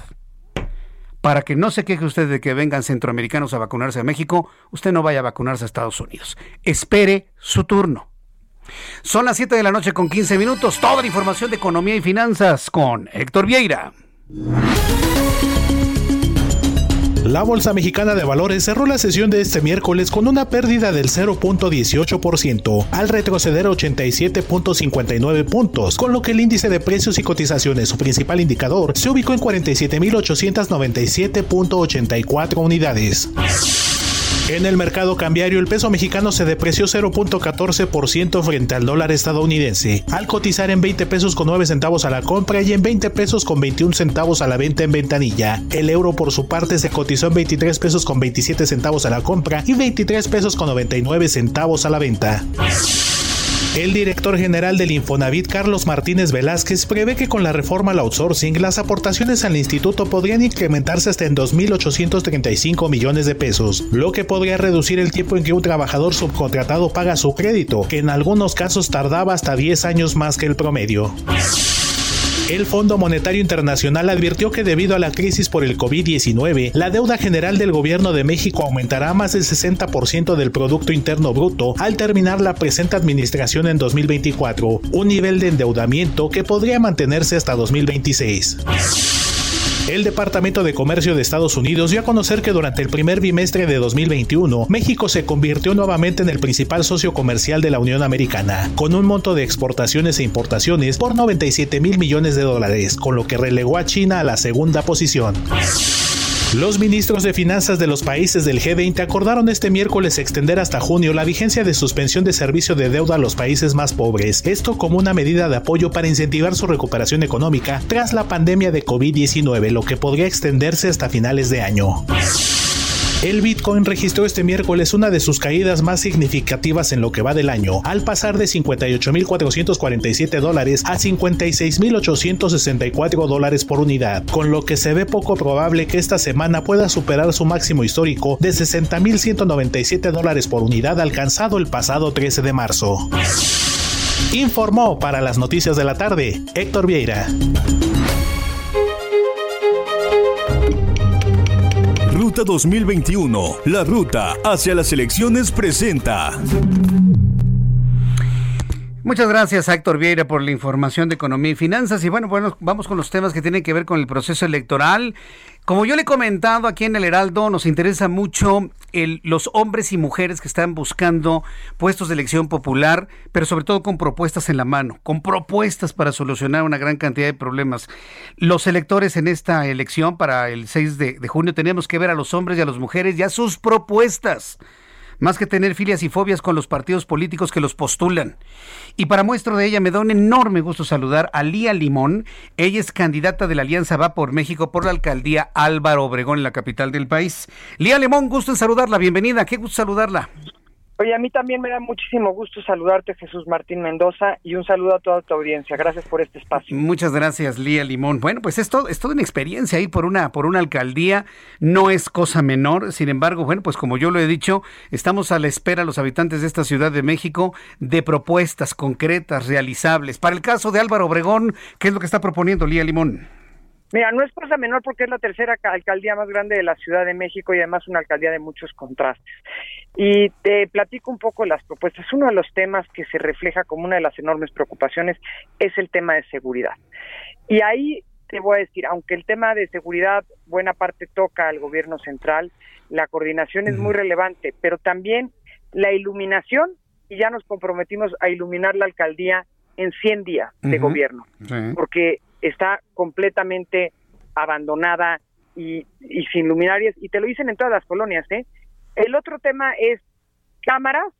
Para que no se queje usted de que vengan centroamericanos a vacunarse a México, usted no vaya a vacunarse a Estados Unidos. Espere su turno. Son las 7 de la noche con 15 minutos. Toda la información de economía y finanzas con Héctor Vieira. La Bolsa Mexicana de Valores cerró la sesión de este miércoles con una pérdida del 0.18% al retroceder 87.59 puntos, con lo que el índice de precios y cotizaciones, su principal indicador, se ubicó en 47.897.84 unidades. En el mercado cambiario, el peso mexicano se depreció 0.14% frente al dólar estadounidense, al cotizar en 20 pesos con 9 centavos a la compra y en 20 pesos con 21 centavos a la venta en ventanilla. El euro por su parte se cotizó en 23 pesos con 27 centavos a la compra y 23 pesos con 99 centavos a la venta. El director general del Infonavit, Carlos Martínez Velázquez, prevé que con la reforma al outsourcing, las aportaciones al instituto podrían incrementarse hasta en 2.835 millones de pesos, lo que podría reducir el tiempo en que un trabajador subcontratado paga su crédito, que en algunos casos tardaba hasta 10 años más que el promedio. El Fondo Monetario Internacional advirtió que debido a la crisis por el COVID-19, la deuda general del gobierno de México aumentará más del 60% del Producto Interno Bruto al terminar la presente administración en 2024, un nivel de endeudamiento que podría mantenerse hasta 2026. El Departamento de Comercio de Estados Unidos dio a conocer que durante el primer bimestre de 2021, México se convirtió nuevamente en el principal socio comercial de la Unión Americana, con un monto de exportaciones e importaciones por 97 mil millones de dólares, con lo que relegó a China a la segunda posición. Los ministros de finanzas de los países del G20 acordaron este miércoles extender hasta junio la vigencia de suspensión de servicio de deuda a los países más pobres, esto como una medida de apoyo para incentivar su recuperación económica tras la pandemia de COVID-19, lo que podría extenderse hasta finales de año. El Bitcoin registró este miércoles una de sus caídas más significativas en lo que va del año, al pasar de 58.447 dólares a 56.864 dólares por unidad, con lo que se ve poco probable que esta semana pueda superar su máximo histórico de 60.197 dólares por unidad alcanzado el pasado 13 de marzo. Informó para las noticias de la tarde Héctor Vieira. Ruta 2021, la ruta hacia las elecciones presenta. Muchas gracias Héctor Vieira por la información de economía y finanzas. Y bueno, bueno, vamos con los temas que tienen que ver con el proceso electoral. Como yo le he comentado aquí en el Heraldo, nos interesa mucho los hombres y mujeres que están buscando puestos de elección popular, pero sobre todo con propuestas en la mano, con propuestas para solucionar una gran cantidad de problemas. Los electores en esta elección para el 6 de, de junio tenemos que ver a los hombres y a las mujeres ya sus propuestas más que tener filias y fobias con los partidos políticos que los postulan. Y para muestra de ella me da un enorme gusto saludar a Lía Limón. Ella es candidata de la Alianza Va por México por la alcaldía Álvaro Obregón en la capital del país. Lía Limón, gusto en saludarla, bienvenida, qué gusto saludarla. Oye, a mí también me da muchísimo gusto saludarte, Jesús Martín Mendoza, y un saludo a toda tu audiencia. Gracias por este espacio. Muchas gracias, Lía Limón. Bueno, pues es todo, es toda una experiencia ir por una, por una alcaldía, no es cosa menor. Sin embargo, bueno, pues como yo lo he dicho, estamos a la espera, los habitantes de esta Ciudad de México, de propuestas concretas, realizables. Para el caso de Álvaro Obregón, ¿qué es lo que está proponiendo Lía Limón? Mira, no es cosa menor porque es la tercera alcaldía más grande de la Ciudad de México y además una alcaldía de muchos contrastes. Y te platico un poco las propuestas. Uno de los temas que se refleja como una de las enormes preocupaciones es el tema de seguridad. Y ahí te voy a decir, aunque el tema de seguridad buena parte toca al gobierno central, la coordinación es muy relevante, pero también la iluminación, y ya nos comprometimos a iluminar la alcaldía en 100 días de gobierno, porque está completamente abandonada y, y, sin luminarias, y te lo dicen en todas las colonias, ¿eh? El otro tema es cámaras,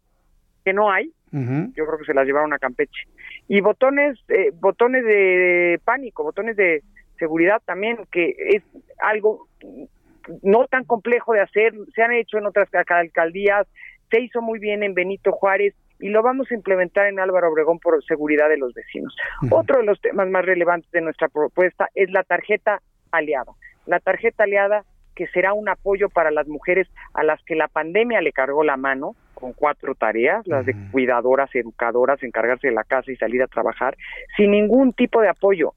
que no hay, yo creo que se las llevaron a Campeche, y botones, eh, botones de pánico, botones de seguridad también, que es algo no tan complejo de hacer, se han hecho en otras alcaldías, se hizo muy bien en Benito Juárez y lo vamos a implementar en Álvaro Obregón por seguridad de los vecinos. Otro de los temas más relevantes de nuestra propuesta es la tarjeta aliada. La tarjeta aliada que será un apoyo para las mujeres a las que la pandemia le cargó la mano con cuatro tareas, las de cuidadoras, educadoras, encargarse de la casa y salir a trabajar, sin ningún tipo de apoyo.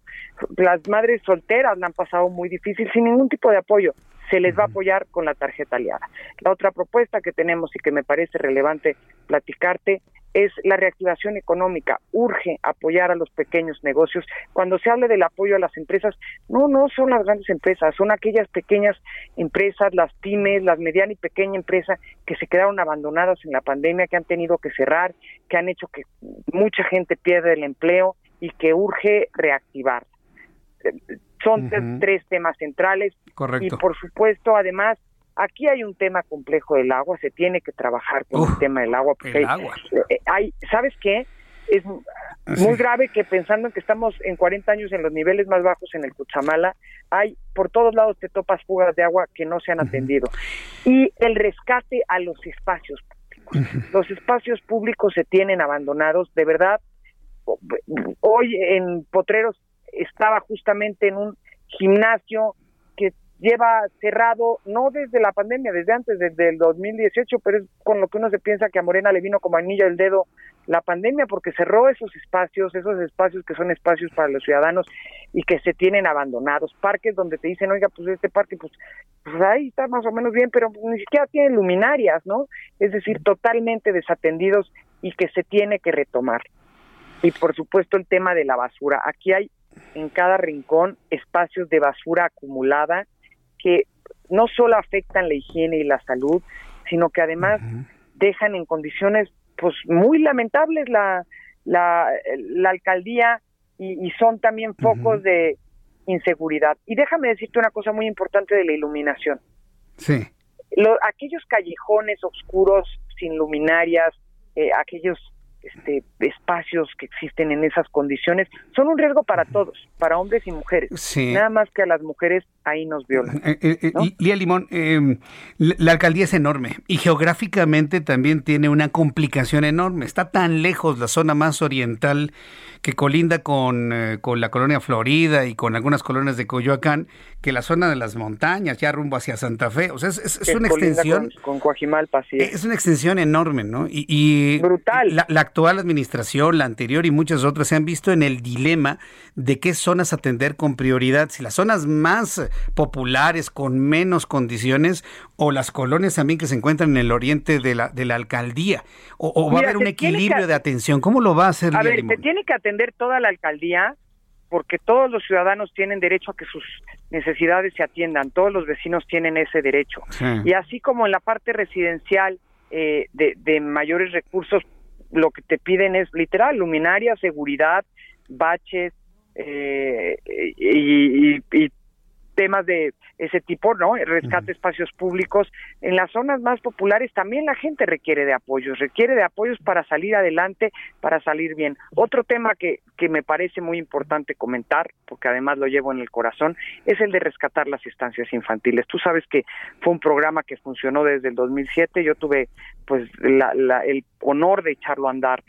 Las madres solteras la han pasado muy difícil, sin ningún tipo de apoyo se les va a apoyar con la tarjeta aliada. La otra propuesta que tenemos y que me parece relevante platicarte es la reactivación económica. Urge apoyar a los pequeños negocios. Cuando se habla del apoyo a las empresas, no, no son las grandes empresas, son aquellas pequeñas empresas, las pymes, las medianas y pequeña empresa que se quedaron abandonadas en la pandemia, que han tenido que cerrar, que han hecho que mucha gente pierda el empleo y que urge reactivar. Son tres temas centrales. Y por supuesto, además, Aquí hay un tema complejo del agua, se tiene que trabajar con el tema del agua. Porque eh, hay, ¿Sabes qué? Es muy grave que pensando en que estamos en 40 años en los niveles más bajos en el Cuchamala, hay por todos lados te topas fugas de agua que no se han atendido. Y el rescate a los espacios públicos. Los espacios públicos se tienen abandonados, de verdad. Hoy en Potreros estaba justamente en un gimnasio que lleva cerrado, no desde la pandemia, desde antes, desde el 2018, pero es con lo que uno se piensa que a Morena le vino como anillo el dedo la pandemia, porque cerró esos espacios, esos espacios que son espacios para los ciudadanos y que se tienen abandonados, parques donde te dicen, oiga, pues este parque, pues, pues ahí está más o menos bien, pero ni siquiera tiene luminarias, ¿no? Es decir, totalmente desatendidos y que se tiene que retomar. Y por supuesto el tema de la basura. Aquí hay en cada rincón espacios de basura acumulada que no solo afectan la higiene y la salud, sino que además dejan en condiciones pues muy lamentables la, la, la alcaldía y, son también focos de inseguridad. Y déjame decirte una cosa muy importante de la iluminación. Sí. aquellos callejones oscuros sin luminarias, eh, aquellos este, espacios que existen en esas condiciones son un riesgo para todos, para hombres y mujeres. Nada más que a las mujeres ahí nos violan. Eh, eh, eh Lía Limón, em, la alcaldía es enorme y geográficamente también tiene una complicación enorme. Está tan lejos la zona más oriental que colinda con, con la colonia Florida y con algunas colonias de Coyoacán, que la zona de las montañas, ya rumbo hacia Santa Fe. O sea, es, una extensión. Con, con Es una extensión enorme, ¿no? Y, Brutal. La, actual administración, la anterior y muchas otras se han visto en el dilema de qué zonas atender con prioridad. Si las zonas más populares, con menos condiciones, o las colonias también que se encuentran en el oriente de la, de la alcaldía. O, va a haber un equilibrio de atención. ¿Cómo lo va a hacer? A ver, se tiene que atender toda la alcaldía porque todos los ciudadanos tienen derecho a que sus necesidades se atiendan, todos los vecinos tienen ese derecho. Y así como en la parte residencial eh, de, mayores recursos, lo que te piden es literal, luminaria, seguridad, baches eh, y, y, temas de ese tipo, ¿no? Rescate espacios públicos. En las zonas más populares también la gente requiere de apoyos, requiere de apoyos para salir adelante, para salir bien. Otro tema que, que me parece muy importante comentar, porque además lo llevo en el corazón, es el de rescatar las estancias infantiles. Tú sabes que fue un programa que funcionó desde el 2007, yo tuve pues la, la, el honor de echarlo a andar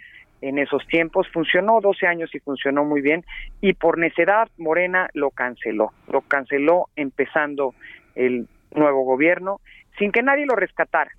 en esos tiempos. Funcionó 12 años y funcionó muy bien y por necedad Morena lo canceló. Lo canceló empezando el nuevo gobierno sin que nadie lo rescatara.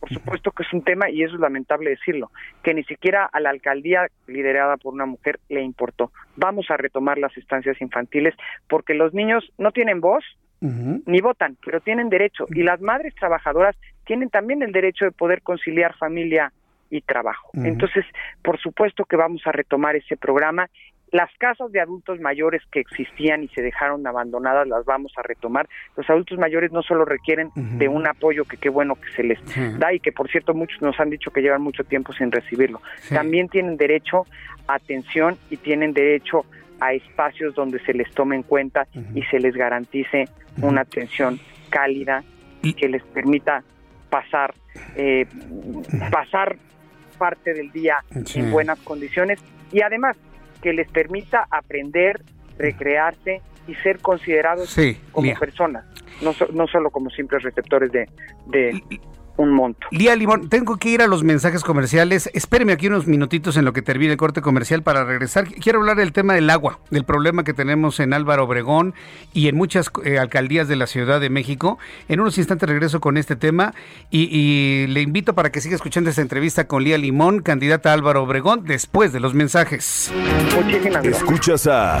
Por supuesto que es un tema, y eso es lamentable decirlo, que ni siquiera a la alcaldía liderada por una mujer le importó. Vamos a retomar las estancias infantiles porque los niños no tienen voz, ni votan, pero tienen derecho. Y las madres trabajadoras tienen también el derecho de poder conciliar familia y trabajo. Entonces, por supuesto que vamos a retomar ese programa. Las casas de adultos mayores que existían y se dejaron abandonadas las vamos a retomar. Los adultos mayores no solo requieren de un apoyo que qué bueno que se les da y que por cierto muchos nos han dicho que llevan mucho tiempo sin recibirlo. También tienen derecho a atención y tienen derecho a espacios donde se les tome en cuenta y se les garantice una atención cálida y que les permita pasar eh, pasar parte del día en buenas condiciones y además que les permita aprender, recrearse y ser considerados como personas, no, no solo como simples receptores de, de, un monto. Lía Limón, tengo que ir a los mensajes comerciales. Espéreme aquí unos minutitos en lo que termine el corte comercial para regresar. Quiero hablar del tema del agua, del problema que tenemos en Álvaro Obregón y en muchas eh, alcaldías de la Ciudad de México. En unos instantes regreso con este tema y, le invito para que siga escuchando esta entrevista con Lía Limón, candidata a Álvaro Obregón, después de los mensajes. Muchísimas gracias. Escuchas a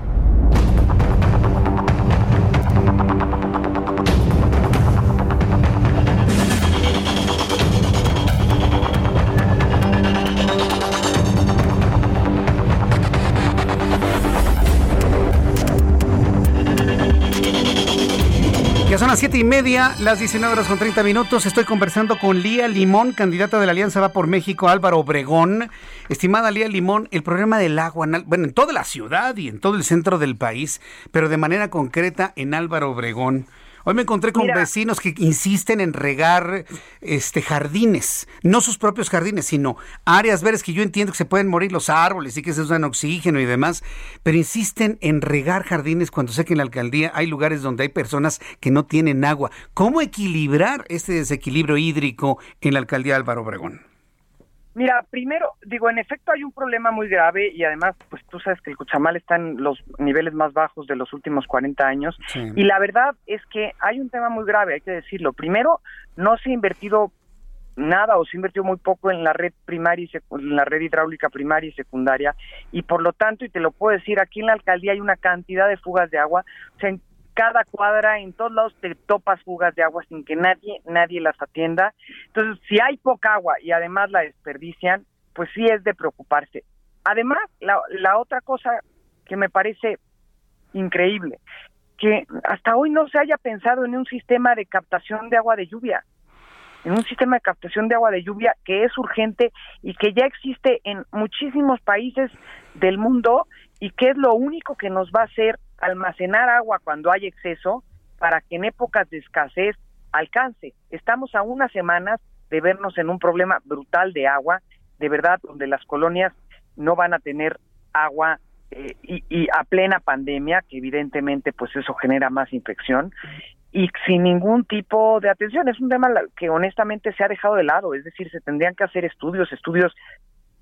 Las siete y media, las 19 horas con 30 minutos. Estoy conversando con Lía Limón, candidata de la Alianza Va por México, Álvaro Obregón. Estimada Lía Limón, el problema del agua, bueno, en toda la ciudad y en todo el centro del país, pero de manera concreta en Álvaro Obregón. Hoy me encontré con vecinos que insisten en regar este jardines, no sus propios jardines, sino áreas verdes que yo entiendo que se pueden morir los árboles y que se usan oxígeno y demás, pero insisten en regar jardines cuando sé que en la alcaldía hay lugares donde hay personas que no tienen agua. ¿Cómo equilibrar este desequilibrio hídrico en la alcaldía Álvaro Obregón? Mira, primero, digo, en efecto hay un problema muy grave y además, pues tú sabes que el Cuchamal está en los niveles más bajos de los últimos 40 años y la verdad es que hay un tema muy grave, hay que decirlo. Primero, no se ha invertido nada o se invirtió muy poco en la red primaria y en la red hidráulica primaria y secundaria y por lo tanto y te lo puedo decir aquí en la alcaldía hay una cantidad de fugas de agua o sea en cada cuadra en todos lados te topas fugas de agua sin que nadie nadie las atienda. Entonces si hay poca agua y además la desperdician pues sí es de preocuparse. Además la, la otra cosa que me parece increíble que hasta hoy no se haya pensado en un sistema de captación de agua de lluvia en un sistema de captación de agua de lluvia que es urgente y que ya existe en muchísimos países del mundo y que es lo único que nos va a hacer almacenar agua cuando hay exceso para que en épocas de escasez alcance. Estamos a unas semanas de vernos en un problema brutal de agua, de verdad, donde las colonias no van a tener agua eh, y, y, a plena pandemia, que evidentemente pues eso genera más infección, y sin ningún tipo de atención. Es un tema que honestamente se ha dejado de lado, es decir, se tendrían que hacer estudios, estudios,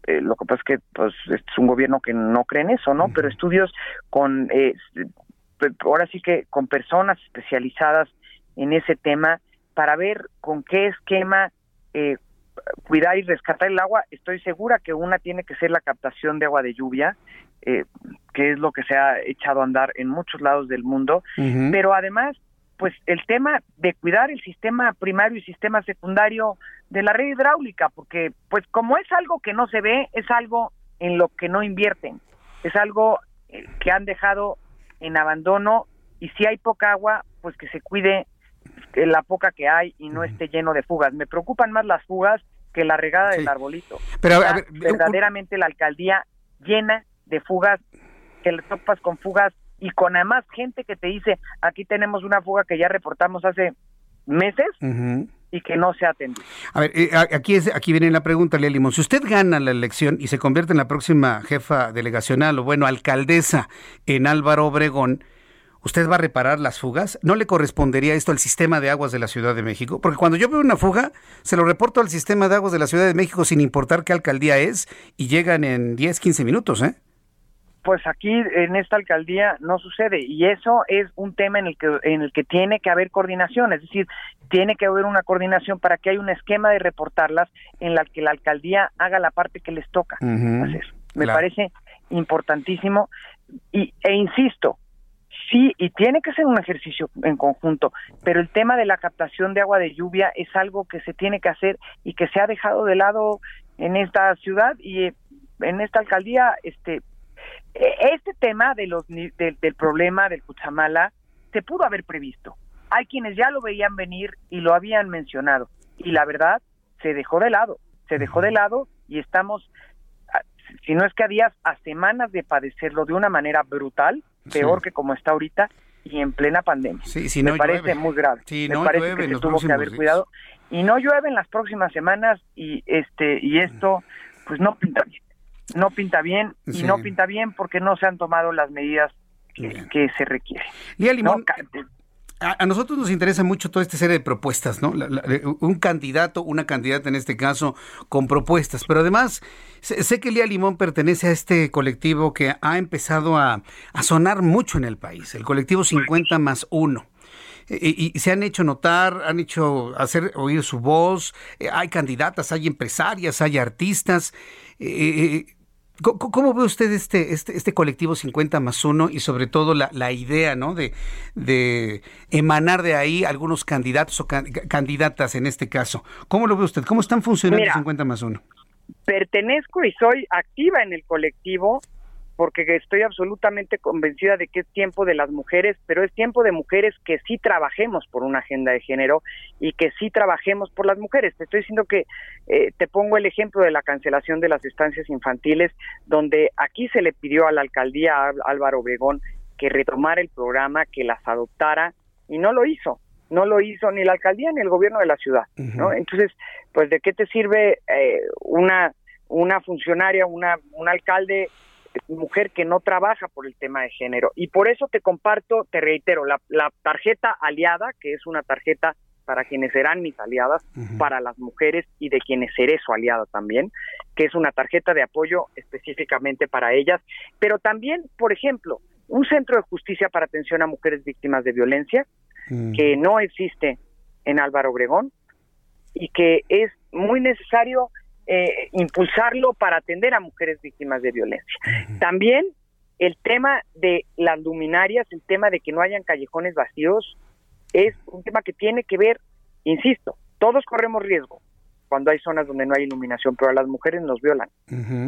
eh, lo que pasa es que pues, es un gobierno que no cree en eso, ¿no? Pero estudios con, eh, ahora sí que con personas especializadas en ese tema para ver con qué esquema eh, cuidar y rescatar el agua. Estoy segura que una tiene que ser la captación de agua de lluvia, eh, que es lo que se ha echado a andar en muchos lados del mundo, pero además pues el tema de cuidar el sistema primario y sistema secundario de la red hidráulica, porque pues como es algo que no se ve, es algo en lo que no invierten, es algo eh, que han dejado en abandono y si hay poca agua, pues que se cuide la poca que hay y no esté lleno de fugas. Me preocupan más las fugas que la regada del arbolito. Pero verdaderamente la alcaldía llena de fugas, que le topas con fugas y con además gente que te dice, aquí tenemos una fuga que ya reportamos hace meses y que no se ha atendido. A ver, eh, aquí, es, aquí viene la pregunta, Lea Limón. Si usted gana la elección y se convierte en la próxima jefa delegacional o, bueno, alcaldesa en Álvaro Obregón, ¿usted va a reparar las fugas? ¿No le correspondería esto al sistema de aguas de la Ciudad de México? Porque cuando yo veo una fuga, se lo reporto al sistema de aguas de la Ciudad de México sin importar qué alcaldía es y llegan en 10, 15 minutos, ¿eh? Pues aquí en esta alcaldía no sucede y eso es un tema en el que en el que tiene que haber coordinación, es decir, tiene que haber una coordinación para que haya un esquema de reportarlas en la que la alcaldía haga la parte que les toca hacer. Me parece importantísimo y e insisto, sí y tiene que ser un ejercicio en conjunto, pero el tema de la captación de agua de lluvia es algo que se tiene que hacer y que se ha dejado de lado en esta ciudad y en esta alcaldía este este tema de los, del problema del Cuchamala se pudo haber previsto. Hay quienes ya lo veían venir y lo habían mencionado. Y la verdad, se dejó de lado. Se dejó de lado y estamos, si no es que a días, a semanas de padecerlo de una manera brutal, peor que como está ahorita y en plena pandemia. Sí, Me parece muy grave. Me parece que se tuvo que haber cuidado. Y no llueve en las próximas semanas y este y esto pues no pinta bien no pinta bien y no pinta bien porque no se han tomado las medidas que, se requieren. a, nosotros nos interesa mucho toda esta serie de propuestas, ¿no? un candidato, una candidata en este caso, con propuestas, pero además sé, que Lía Limón pertenece a este colectivo que ha empezado a, sonar mucho en el país, el colectivo 50 más 1. Y, se han hecho notar, han hecho hacer oír su voz, eh, hay candidatas, hay empresarias, hay artistas. ¿Cómo, ve usted este, este, este colectivo 50 más 1 y sobre todo la, la idea ¿no? de, de, emanar de ahí algunos candidatos o candidatas en este caso? ¿Cómo lo ve usted? ¿Cómo están funcionando 50 más 1? Pertenezco y soy activa en el colectivo porque estoy absolutamente convencida de que es tiempo de las mujeres, pero es tiempo de mujeres que sí trabajemos por una agenda de género y que sí trabajemos por las mujeres. Te estoy diciendo que eh, te pongo el ejemplo de la cancelación de las estancias infantiles, donde aquí se le pidió a la alcaldía Álvaro Obregón que retomara el programa, que las adoptara y no lo hizo no lo hizo ni la alcaldía ni el gobierno de la ciudad, ¿no? Entonces, pues de qué te sirve eh, una una funcionaria, una un alcalde mujer que no trabaja por el tema de género. Y por eso te comparto, te reitero, la, tarjeta aliada, que es una tarjeta para quienes serán mis aliadas, para las mujeres y de quienes seré su aliada también, que es una tarjeta de apoyo específicamente para ellas, pero también, por ejemplo, un centro de justicia para atención a mujeres víctimas de violencia, que no existe en Álvaro Obregón y que es muy necesario eh, impulsarlo para atender a mujeres víctimas de violencia. También el tema de las luminarias, el tema de que no hayan callejones vacíos, es un tema que tiene que ver, insisto, todos corremos riesgo cuando hay zonas donde no hay iluminación, pero a las mujeres nos violan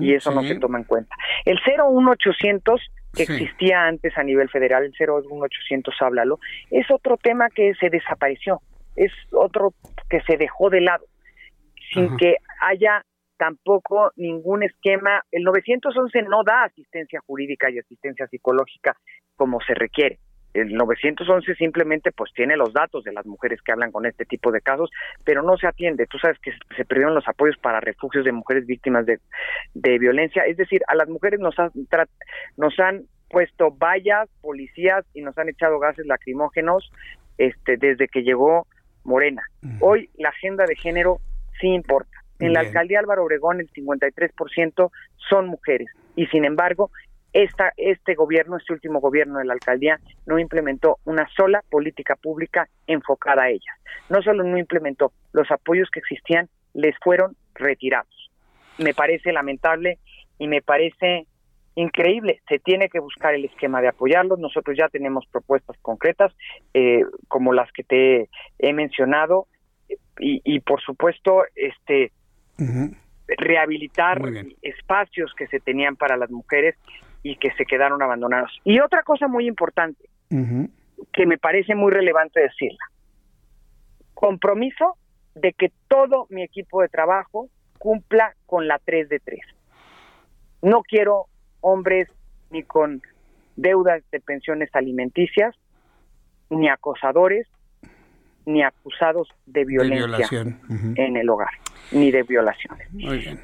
y eso no se toma en cuenta. El 01800 que existía antes a nivel federal, el 01800 háblalo, es otro tema que se desapareció, es otro que se dejó de lado, sin que haya tampoco ningún esquema. El 911 no da asistencia jurídica y asistencia psicológica como se requiere. El 911 simplemente pues tiene los datos de las mujeres que hablan con este tipo de casos, pero no se atiende. Tú sabes que se perdieron los apoyos para refugios de mujeres víctimas de, de violencia. Es decir, a las mujeres nos, han nos han puesto vallas, policías y nos han echado gases lacrimógenos este, desde que llegó Morena. Hoy la agenda de género sí importa en la alcaldía Álvaro Obregón el 53% son mujeres y sin embargo esta, este gobierno, este último gobierno de la alcaldía no implementó una sola política pública enfocada a ellas. No solo no implementó, los apoyos que existían les fueron retirados. Me parece lamentable y me parece increíble. Se tiene que buscar el esquema de apoyarlos. Nosotros ya tenemos propuestas concretas, eh, como las que te he mencionado, y, y por supuesto, este rehabilitar espacios que se tenían para las mujeres y que se quedaron abandonados. Y otra cosa muy importante, que me parece muy relevante decirla, compromiso de que todo mi equipo de trabajo cumpla con la 3 de 3. No quiero hombres ni con deudas de pensiones alimenticias, ni acosadores, ni acusados de violencia en el hogar ni de violaciones.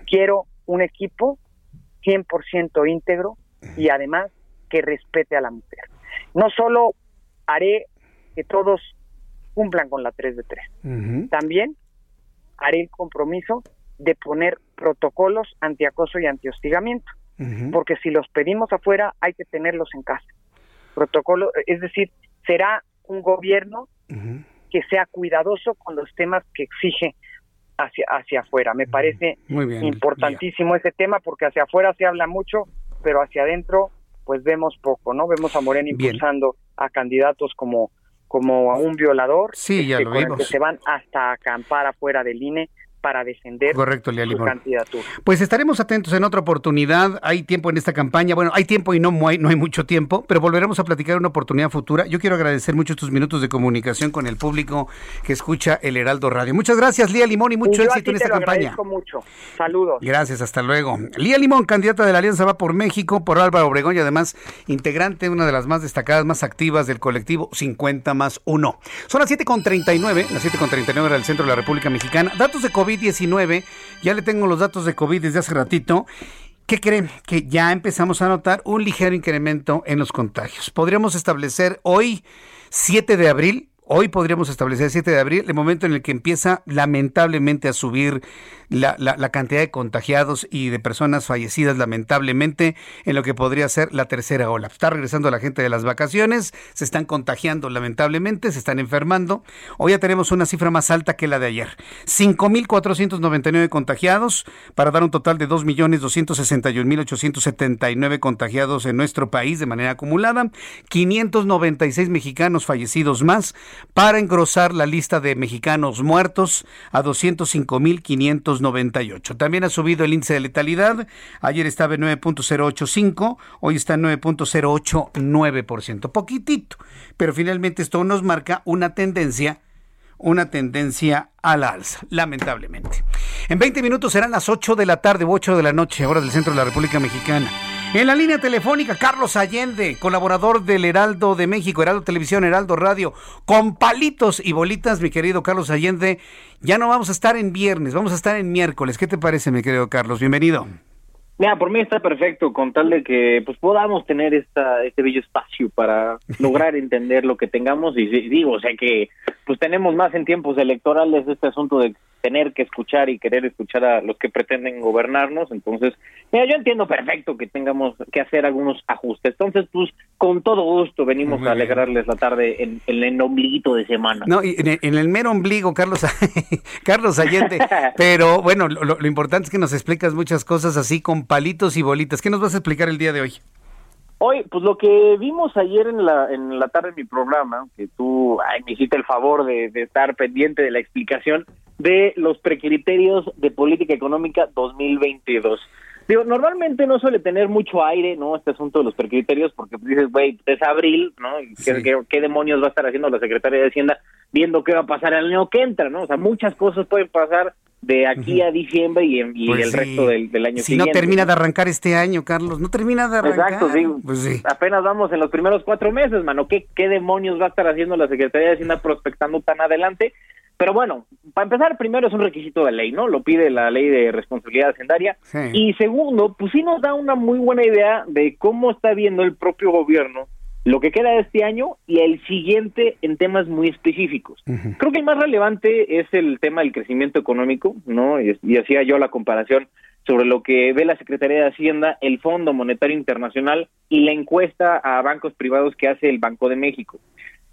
Quiero un equipo 100% íntegro y además que respete a la mujer. No solo haré que todos cumplan con la 3 de 3, también haré el compromiso de poner protocolos antiacoso y antihostigamiento, porque si los pedimos afuera hay que tenerlos en casa. Protocolo, es decir, será un gobierno que sea cuidadoso con los temas que exige hacia, hacia afuera. Me parece importantísimo ese tema porque hacia afuera se habla mucho, pero hacia adentro pues vemos poco, ¿no? Vemos a Morena impulsando a candidatos como como a un violador, sí, ya este, lo que se van hasta acampar afuera del INE para defender Correcto, su candidatura. Pues estaremos atentos en otra oportunidad. Hay tiempo en esta campaña. Bueno, hay tiempo y no hay, no hay mucho tiempo, pero volveremos a platicar en una oportunidad futura. Yo quiero agradecer mucho estos minutos de comunicación con el público que escucha el Heraldo Radio. Muchas gracias, Lía Limón, y mucho éxito en esta campaña. mucho. Saludos. Gracias, hasta luego. Lía Limón, candidata de la Alianza Va por México, por Álvaro Obregón y además integrante, una de las más destacadas, más activas del colectivo 50 más 1. Son las 7.39, las 7.39 del centro de la República Mexicana. Datos de COVID-19 ya le tengo los datos de COVID desde hace ratito. ¿Qué creen? Que ya empezamos a notar un ligero incremento en los contagios. Podríamos establecer hoy, 7 de abril, Hoy podríamos establecer 7 de abril, el momento en el que empieza lamentablemente a subir la, la, cantidad de contagiados y de personas fallecidas, lamentablemente, en lo que podría ser la tercera ola. Está regresando la gente de las vacaciones, se están contagiando lamentablemente, se están enfermando. Hoy ya tenemos una cifra más alta que la de ayer. 5.499 contagiados para dar un total de 2.261.879 contagiados en nuestro país de manera acumulada. 596 mexicanos fallecidos más para engrosar la lista de mexicanos muertos a 205.598. También ha subido el índice de letalidad. Ayer estaba en 9.085, hoy está en 9.089%. Poquitito, pero finalmente esto nos marca una tendencia una tendencia al alza, lamentablemente. En 20 minutos serán las 8 de la tarde u 8 de la noche, hora del centro de la República Mexicana. En la línea telefónica, Carlos Allende, colaborador del Heraldo de México, Heraldo Televisión, Heraldo Radio, con palitos y bolitas, mi querido Carlos Allende. Ya no vamos a estar en viernes, vamos a estar en miércoles. ¿Qué te parece, mi querido Carlos? Bienvenido. Mira, por mí está perfecto, con tal de que pues podamos tener esta este bello espacio para lograr entender lo que tengamos y digo, o sea que pues tenemos más en tiempos electorales este asunto de tener que escuchar y querer escuchar a los que pretenden gobernarnos. Entonces, mira, yo entiendo perfecto que tengamos que hacer algunos ajustes. Entonces, pues, con todo gusto venimos a alegrarles la tarde en, en el ombliguito de semana. No, y en, el, en el mero ombligo, Carlos, Carlos Allende. Pero bueno, lo, lo importante es que nos explicas muchas cosas así con palitos y bolitas. ¿Qué nos vas a explicar el día de hoy? Hoy, pues lo que vimos ayer en la, en la tarde en mi programa, que tú ay, me hiciste el favor de, de estar pendiente de la explicación de los precriterios de política económica 2022. Digo, normalmente no suele tener mucho aire, ¿no? Este asunto de los precriterios, porque dices, güey, es abril, ¿no? ¿Y ¿Qué, qué, qué demonios va a estar haciendo la Secretaría de Hacienda viendo qué va a pasar el año que entra, ¿no? O sea, muchas cosas pueden pasar de aquí a diciembre y, en- y Pues el sí. resto del, del año Si siguiente. no termina de arrancar este año, Carlos, no termina de arrancar. Exacto, sí. Pues sí. Apenas vamos en los primeros cuatro meses, mano. ¿Qué, ¿Qué demonios va a estar haciendo la Secretaría de Hacienda prospectando tan adelante? Pero bueno, para empezar, primero es un requisito de ley, ¿no? Lo pide la ley de responsabilidad hacendaria. Sí. Y segundo, pues sí nos da una muy buena idea de cómo está viendo el propio gobierno lo que queda de este año y el siguiente en temas muy específicos. Creo que el más relevante es el tema del crecimiento económico, ¿no? Y, y hacía yo la comparación sobre lo que ve la Secretaría de Hacienda, el Fondo Monetario Internacional y la encuesta a bancos privados que hace el Banco de México.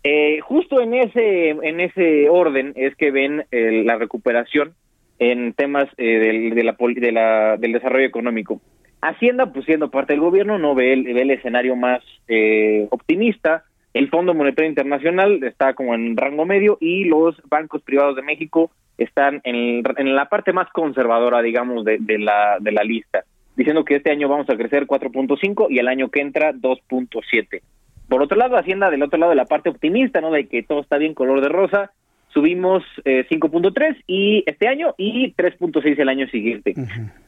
Eh, justo en ese en ese orden es que ven eh, la recuperación en temas eh, del, de la, de la- del desarrollo económico. Hacienda, pues siendo parte del gobierno, no ve el, ve el escenario más eh, optimista. El Fondo Monetario Internacional está como en rango medio y los bancos privados de México están en, en la parte más conservadora, digamos, de, de la, de la lista, diciendo que este año vamos a crecer 4.5 y el año que entra 2.7. Por otro lado, Hacienda del otro lado de la parte optimista, ¿no? De que todo está bien color de rosa, subimos eh, 5.3 y este año y 3.6 el año siguiente.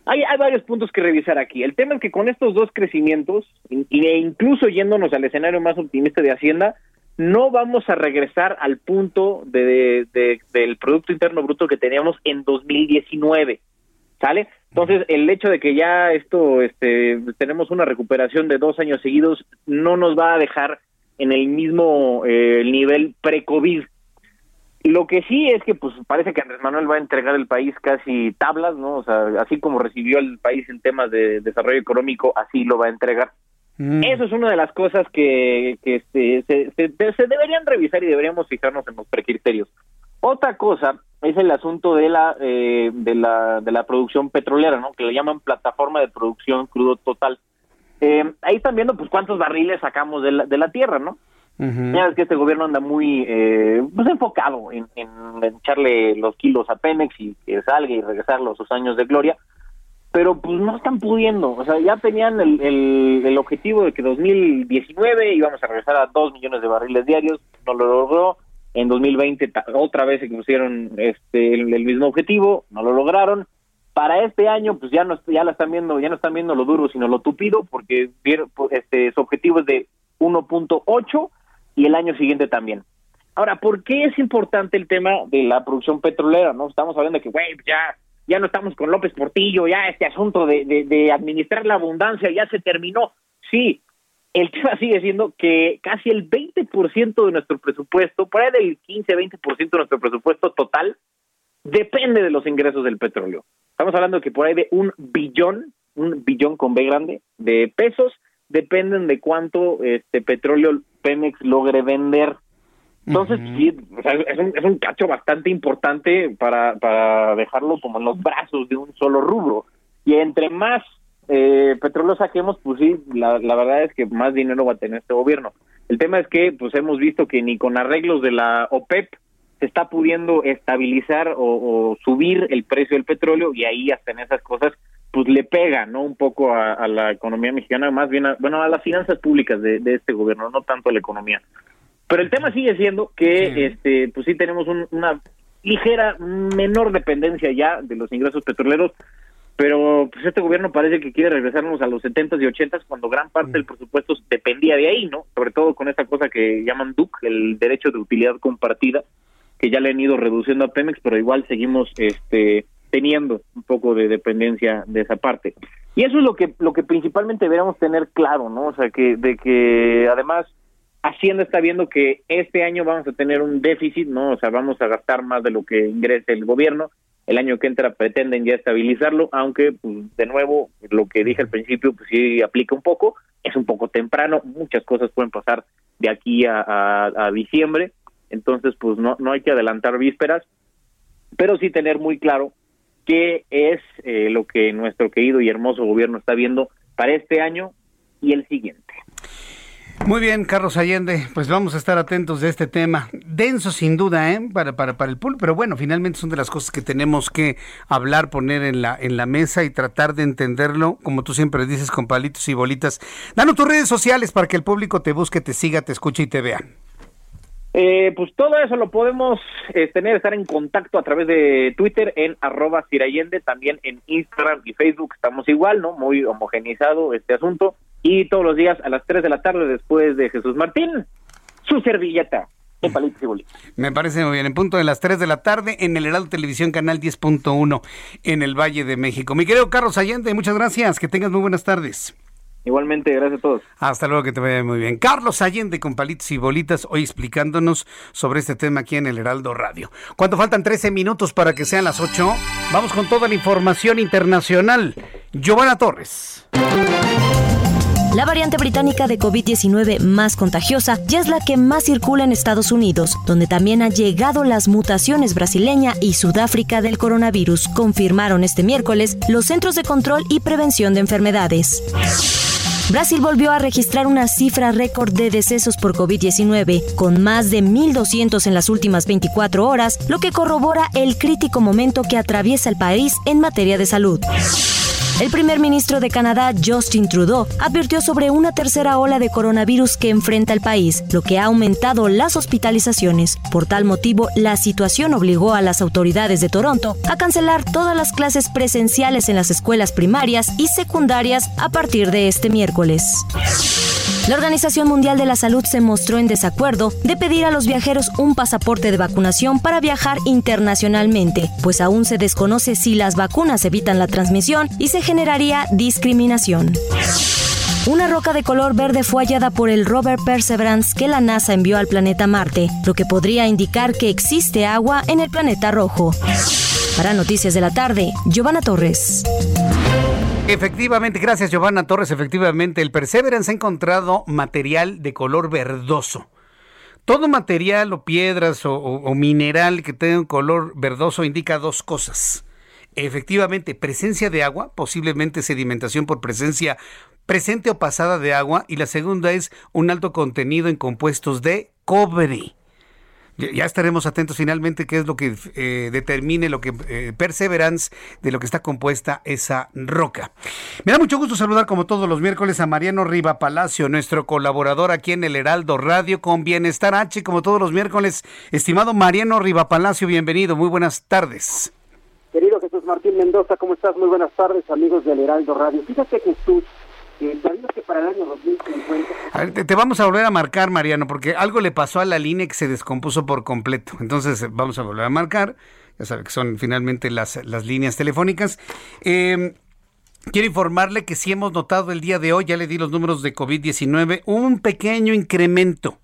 Hay, hay varios puntos que revisar aquí. El tema es que con estos dos crecimientos, in- e incluso yéndonos al escenario más optimista de Hacienda, no vamos a regresar al punto de, de- del Producto Interno Bruto que teníamos en 2019. ¿Sale? Entonces, el hecho de que ya esto, este, tenemos una recuperación de dos años seguidos, no nos va a dejar en el mismo eh, nivel pre-COVID. Lo que sí es que pues parece que Andrés Manuel va a entregar el país casi tablas, ¿no? O sea, así como recibió el país en temas de desarrollo económico, así lo va a entregar. Eso es una de las cosas que, que este, se, se- se deberían revisar y deberíamos fijarnos en los precriterios. Otra cosa es el asunto de la, eh, de la de la producción petrolera, ¿no? Que le llaman plataforma de producción crudo total. Eh, ahí están viendo pues cuántos barriles sacamos de la, de la tierra, ¿no? Ya ves que este gobierno anda muy eh, pues enfocado en, echarle los kilos a Pemex y que salga y regresarlo a sus años de gloria, pero pues no están pudiendo. O sea, ya tenían el, el, el objetivo de que 2019 íbamos a regresar a 2 millones de barriles diarios, no lo logró. En 2020 ta- otra vez se pusieron este, el, mismo objetivo, no lo lograron. Para este año, pues ya no ya la están viendo, ya no están viendo lo duro, sino lo tupido, porque pues, este, su objetivo es de 1.8 y el año siguiente también. Ahora, ¿por qué es importante el tema de la producción petrolera? No estamos hablando de que, güey, ya, ya no estamos con López Portillo, ya este asunto de, de, de administrar la abundancia ya se terminó. Sí, el tema sigue siendo que casi el 20% de nuestro presupuesto, por ahí del 15-20% de nuestro presupuesto total, depende de los ingresos del petróleo. Estamos hablando que por ahí de un billón, un billón con B grande, de pesos, dependen de cuánto este petróleo Pemex logre vender. Entonces, sí, o sea, es, un, es un cacho bastante importante para, para dejarlo como en los brazos de un solo rubro. Y entre más eh, petróleo saquemos, pues sí, la, la verdad es que más dinero va a tener este gobierno. El tema es que, pues hemos visto que ni con arreglos de la OPEP se está pudiendo estabilizar o, o subir el precio del petróleo y ahí hasta en esas cosas pues le pega no un poco a, a la economía mexicana más bien a, bueno a las finanzas públicas de, de este gobierno no tanto a la economía. Pero el tema sigue siendo que este pues sí tenemos un- una ligera menor dependencia ya de los ingresos petroleros pero pues este gobierno parece que quiere regresarnos a los 70s y 80s cuando gran parte del presupuesto dependía de ahí, ¿no? Sobre todo con esta cosa que llaman DUC, el derecho de utilidad compartida, que ya le han ido reduciendo a Pemex, pero igual seguimos este teniendo un poco de dependencia de esa parte. Y eso es lo que lo que principalmente deberíamos tener claro, ¿no? O sea, que de que además Hacienda está viendo que este año vamos a tener un déficit, ¿no? O sea, vamos a gastar más de lo que ingrese el gobierno el año que entra pretenden ya estabilizarlo, aunque pues, de nuevo lo que dije al principio pues sí aplica un poco, es un poco temprano, muchas cosas pueden pasar de aquí a, diciembre, entonces pues no, no hay que adelantar vísperas, pero sí tener muy claro qué es eh, lo que nuestro querido y hermoso gobierno está viendo para este año y el siguiente. Muy bien, Carlos Allende, pues vamos a estar atentos de este tema. Denso sin duda, ¿eh? Para, para, para el pool, pero bueno, finalmente son de las cosas que tenemos que hablar, poner en la, en la mesa y tratar de entenderlo, como tú siempre dices, con palitos y bolitas. Danos tus redes sociales para que el público te busque, te siga, te escuche y te vea. Eh, pues todo eso lo podemos eh, tener, estar en contacto a través de Twitter en arroba Sirayende, también en Instagram y Facebook estamos igual, ¿no? Muy homogenizado este asunto. Y todos los días a las 3 de la tarde después de Jesús Martín, su servilleta. Me parece muy bien. En punto de las 3 de la tarde en el Heraldo Televisión, canal 10.1 en el Valle de México. Mi querido Carlos Allende, muchas gracias. Que tengas muy buenas tardes. Igualmente, gracias a todos. Hasta luego, que te vaya muy bien. Carlos Allende con palitos y bolitas, hoy explicándonos sobre este tema aquí en el Heraldo Radio. ¿Cuánto faltan 13 minutos para que sean las 8? Vamos con toda la información internacional. Giovanna Torres. La variante británica de COVID-19 más contagiosa ya es la que más circula en Estados Unidos, donde también han llegado las mutaciones brasileña y Sudáfrica del coronavirus, confirmaron este miércoles los Centros de Control y Prevención de Enfermedades. Brasil volvió a registrar una cifra récord de decesos por COVID-19, con más de 1.200 en las últimas 24 horas, lo que corrobora el crítico momento que atraviesa el país en materia de salud. El primer ministro de Canadá, Justin Trudeau, advirtió sobre una tercera ola de coronavirus que enfrenta el país, lo que ha aumentado las hospitalizaciones. Por tal motivo, la situación obligó a las autoridades de Toronto a cancelar todas las clases presenciales en las escuelas primarias y secundarias a partir de este miércoles. La Organización Mundial de la Salud se mostró en desacuerdo de pedir a los viajeros un pasaporte de vacunación para viajar internacionalmente, pues aún se desconoce si las vacunas evitan la transmisión y se generaría discriminación. Una roca de color verde fue hallada por el rover Perseverance que la NASA envió al planeta Marte, lo que podría indicar que existe agua en el planeta rojo. Para Noticias de la Tarde, Giovanna Torres. Efectivamente, gracias Giovanna Torres. Efectivamente, el Perseverance ha encontrado material de color verdoso. Todo material o piedras o, mineral que tenga un color verdoso indica dos cosas. Efectivamente, presencia de agua, posiblemente sedimentación por presencia presente o pasada de agua. Y la segunda es un alto contenido en compuestos de cobre. Ya estaremos atentos finalmente qué es lo que eh, determine lo que eh, Perseverance de lo que está compuesta esa roca. Me da mucho gusto saludar como todos los miércoles a Mariano Riva Palacio, nuestro colaborador aquí en el Heraldo Radio con Bienestar H, como todos los miércoles. Estimado Mariano Riva Palacio, bienvenido, muy buenas tardes. Querido Jesús Martín Mendoza, ¿cómo estás? Muy buenas tardes, amigos del Heraldo Radio. Fíjate Jesús, 2050... A ver, te, vamos a volver a marcar, Mariano, porque algo le pasó a la línea que se descompuso por completo. Entonces vamos a volver a marcar. Ya sabe que son finalmente las, las líneas telefónicas. Em, quiero informarle que sí hemos notado el día de hoy, ya le di los números de COVID-19, un pequeño incremento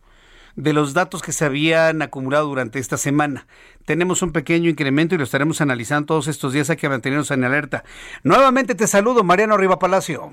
de los datos que se habían acumulado durante esta semana. Tenemos un pequeño incremento y lo estaremos analizando todos estos días. Hay que mantenernos en alerta. Nuevamente te saludo, Mariano Riva Palacio.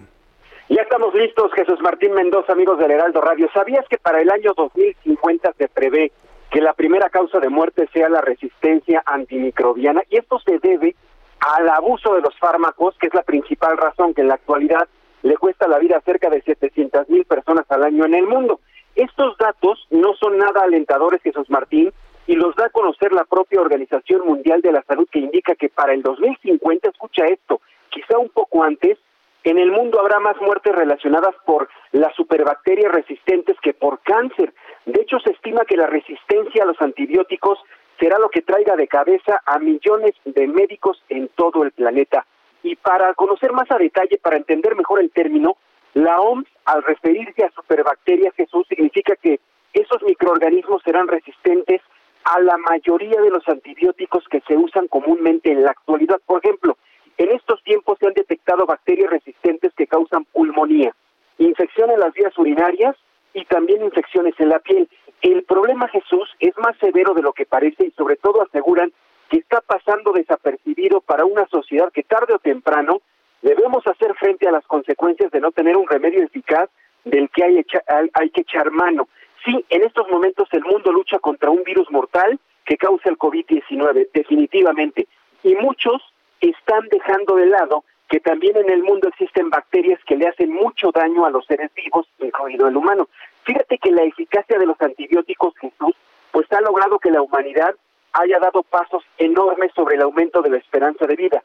Ya estamos listos, Jesús Martín Mendoza, amigos del Heraldo Radio. ¿Sabías que para el año 2050 se prevé que la primera causa de muerte sea la resistencia antimicrobiana? Y esto se debe al abuso de los fármacos, que es la principal razón que en la actualidad le cuesta la vida a cerca de 700 mil personas al año en el mundo. Estos datos no son nada alentadores, Jesús Martín, y los da a conocer la propia Organización Mundial de la Salud, que indica que para el 2050, escucha esto, quizá un poco antes, en el mundo habrá más muertes relacionadas por las superbacterias resistentes que por cáncer. De hecho, se estima que la resistencia a los antibióticos será lo que traiga de cabeza a millones de médicos en todo el planeta. Y para conocer más a detalle, para entender mejor el término, la OMS, al referirse a superbacterias, Jesús, significa que esos microorganismos serán resistentes a la mayoría de los antibióticos que se usan comúnmente en la actualidad. Por ejemplo, en estos tiempos se han detectado bacterias resistentes que causan pulmonía, infección en las vías urinarias y también infecciones en la piel. El problema, Jesús, es más severo de lo que parece y sobre todo aseguran que está pasando desapercibido para una sociedad que tarde o temprano debemos hacer frente a las consecuencias de no tener un remedio eficaz del que hay, hay que echar mano. Sí, en estos momentos el mundo lucha contra un virus mortal que causa el COVID-19, definitivamente. Y muchos están dejando de lado que también en el mundo existen bacterias que le hacen mucho daño a los seres vivos, incluido el humano. Fíjate que la eficacia de los antibióticos, Jesús, pues ha logrado que la humanidad haya dado pasos enormes sobre el aumento de la esperanza de vida.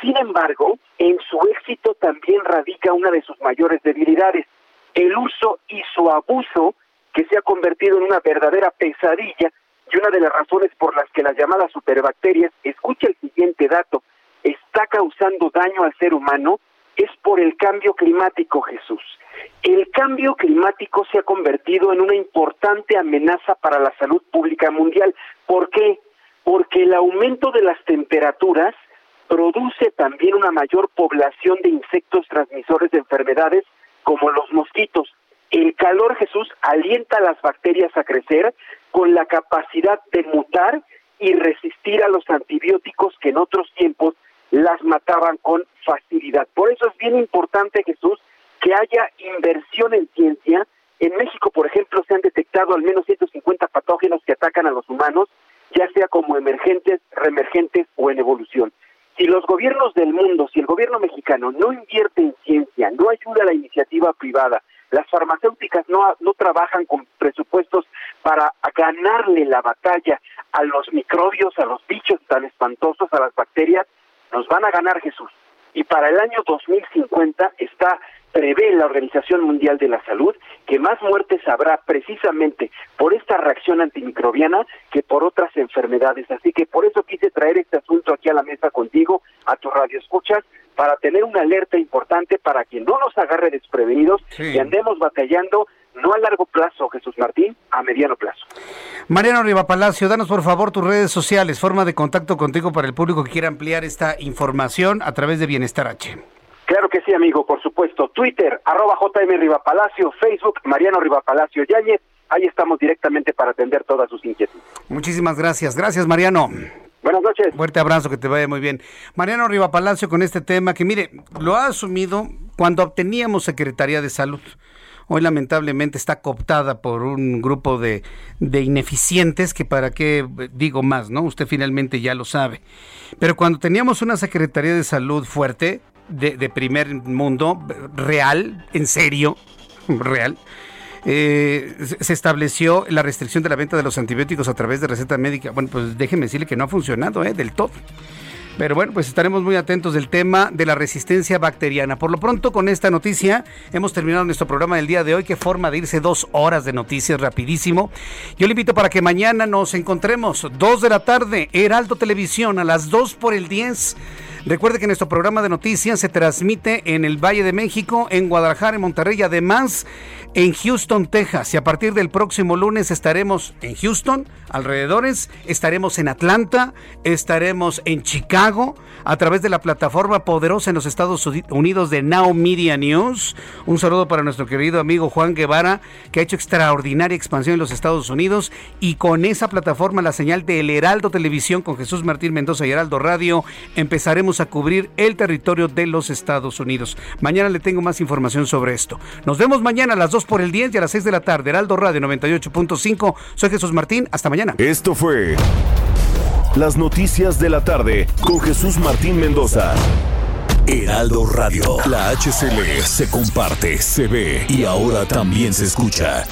Sin embargo, en su éxito también radica una de sus mayores debilidades, el uso y su abuso que se ha convertido en una verdadera pesadilla y una de las razones por las que las llamadas superbacterias, escucha el siguiente dato, está causando daño al ser humano es por el cambio climático, Jesús. El cambio climático se ha convertido en una importante amenaza para la salud pública mundial. ¿Por qué? Porque el aumento de las temperaturas produce también una mayor población de insectos transmisores de enfermedades como los mosquitos. El calor, Jesús, alienta a las bacterias a crecer con la capacidad de mutar y resistir a los antibióticos que en otros tiempos las mataban con facilidad. Por eso es bien importante, Jesús, que haya inversión en ciencia. En México, por ejemplo, se han detectado al menos 150 patógenos que atacan a los humanos, ya sea como emergentes, reemergentes o en evolución. Si los gobiernos del mundo, si el gobierno mexicano no invierte en ciencia, no ayuda a la iniciativa privada, las farmacéuticas no, no trabajan con presupuestos para ganarle la batalla a los microbios, a los bichos tan espantosos, a las bacterias, nos van a ganar Jesús. Y para el año 2050 está prevé la Organización Mundial de la Salud que más muertes habrá precisamente por esta reacción antimicrobiana que por otras enfermedades. Así que por eso quise traer este asunto aquí a la mesa contigo, a tu radio escuchas, para tener una alerta importante para que no nos agarre desprevenidos y andemos batallando no a largo plazo, Jesús Martín, a mediano plazo. Mariano Riva Palacio, danos por favor tus redes sociales, forma de contacto contigo para el público que quiera ampliar esta información a través de Bienestar H. Claro que sí, amigo, por supuesto. Twitter, arroba JM Rivapalacio, Facebook, Mariano Rivapalacio Yáñez. Ahí estamos directamente para atender todas sus inquietudes. Muchísimas gracias. Gracias, Mariano. Buenas noches. Fuerte abrazo, que te vaya muy bien. Mariano Rivapalacio con este tema que, mire, lo ha asumido cuando obteníamos Secretaría de Salud hoy lamentablemente está cooptada por un grupo de, ineficientes que para qué digo más, ¿no? Usted finalmente ya lo sabe. Pero cuando teníamos una Secretaría de Salud fuerte, de, primer mundo, real, en serio, real, eh, se estableció la restricción de la venta de los antibióticos a través de receta médica. Bueno, pues déjeme decirle que no ha funcionado ¿eh? del todo. Pero bueno, pues estaremos muy atentos del tema de la resistencia bacteriana. Por lo pronto, con esta noticia, hemos terminado nuestro programa del día de hoy. Qué forma de irse dos horas de noticias rapidísimo. Yo le invito para que mañana nos encontremos, dos de la tarde, Heraldo Televisión, a las dos por el 10. Recuerde que nuestro programa de noticias se transmite en el Valle de México, en Guadalajara, en Monterrey, además en Houston, Texas. Y a partir del próximo lunes estaremos en Houston, alrededores, estaremos en Atlanta, estaremos en Chicago, a través de la plataforma poderosa en los Estados Unidos de Now Media News. Un saludo para nuestro querido amigo Juan Guevara, que ha hecho extraordinaria expansión en los Estados Unidos. Y con esa plataforma, la señal de El Heraldo Televisión con Jesús Martín Mendoza y Heraldo Radio, empezaremos a cubrir el territorio de los Estados Unidos. Mañana le tengo más información sobre esto. Nos vemos mañana a las 2 por el 10 y a las 6 de la tarde. Heraldo Radio 98.5. Soy Jesús Martín. Hasta mañana. Esto fue las noticias de la tarde con Jesús Martín Mendoza. Heraldo Radio. La HCL se comparte, se ve y ahora también se escucha.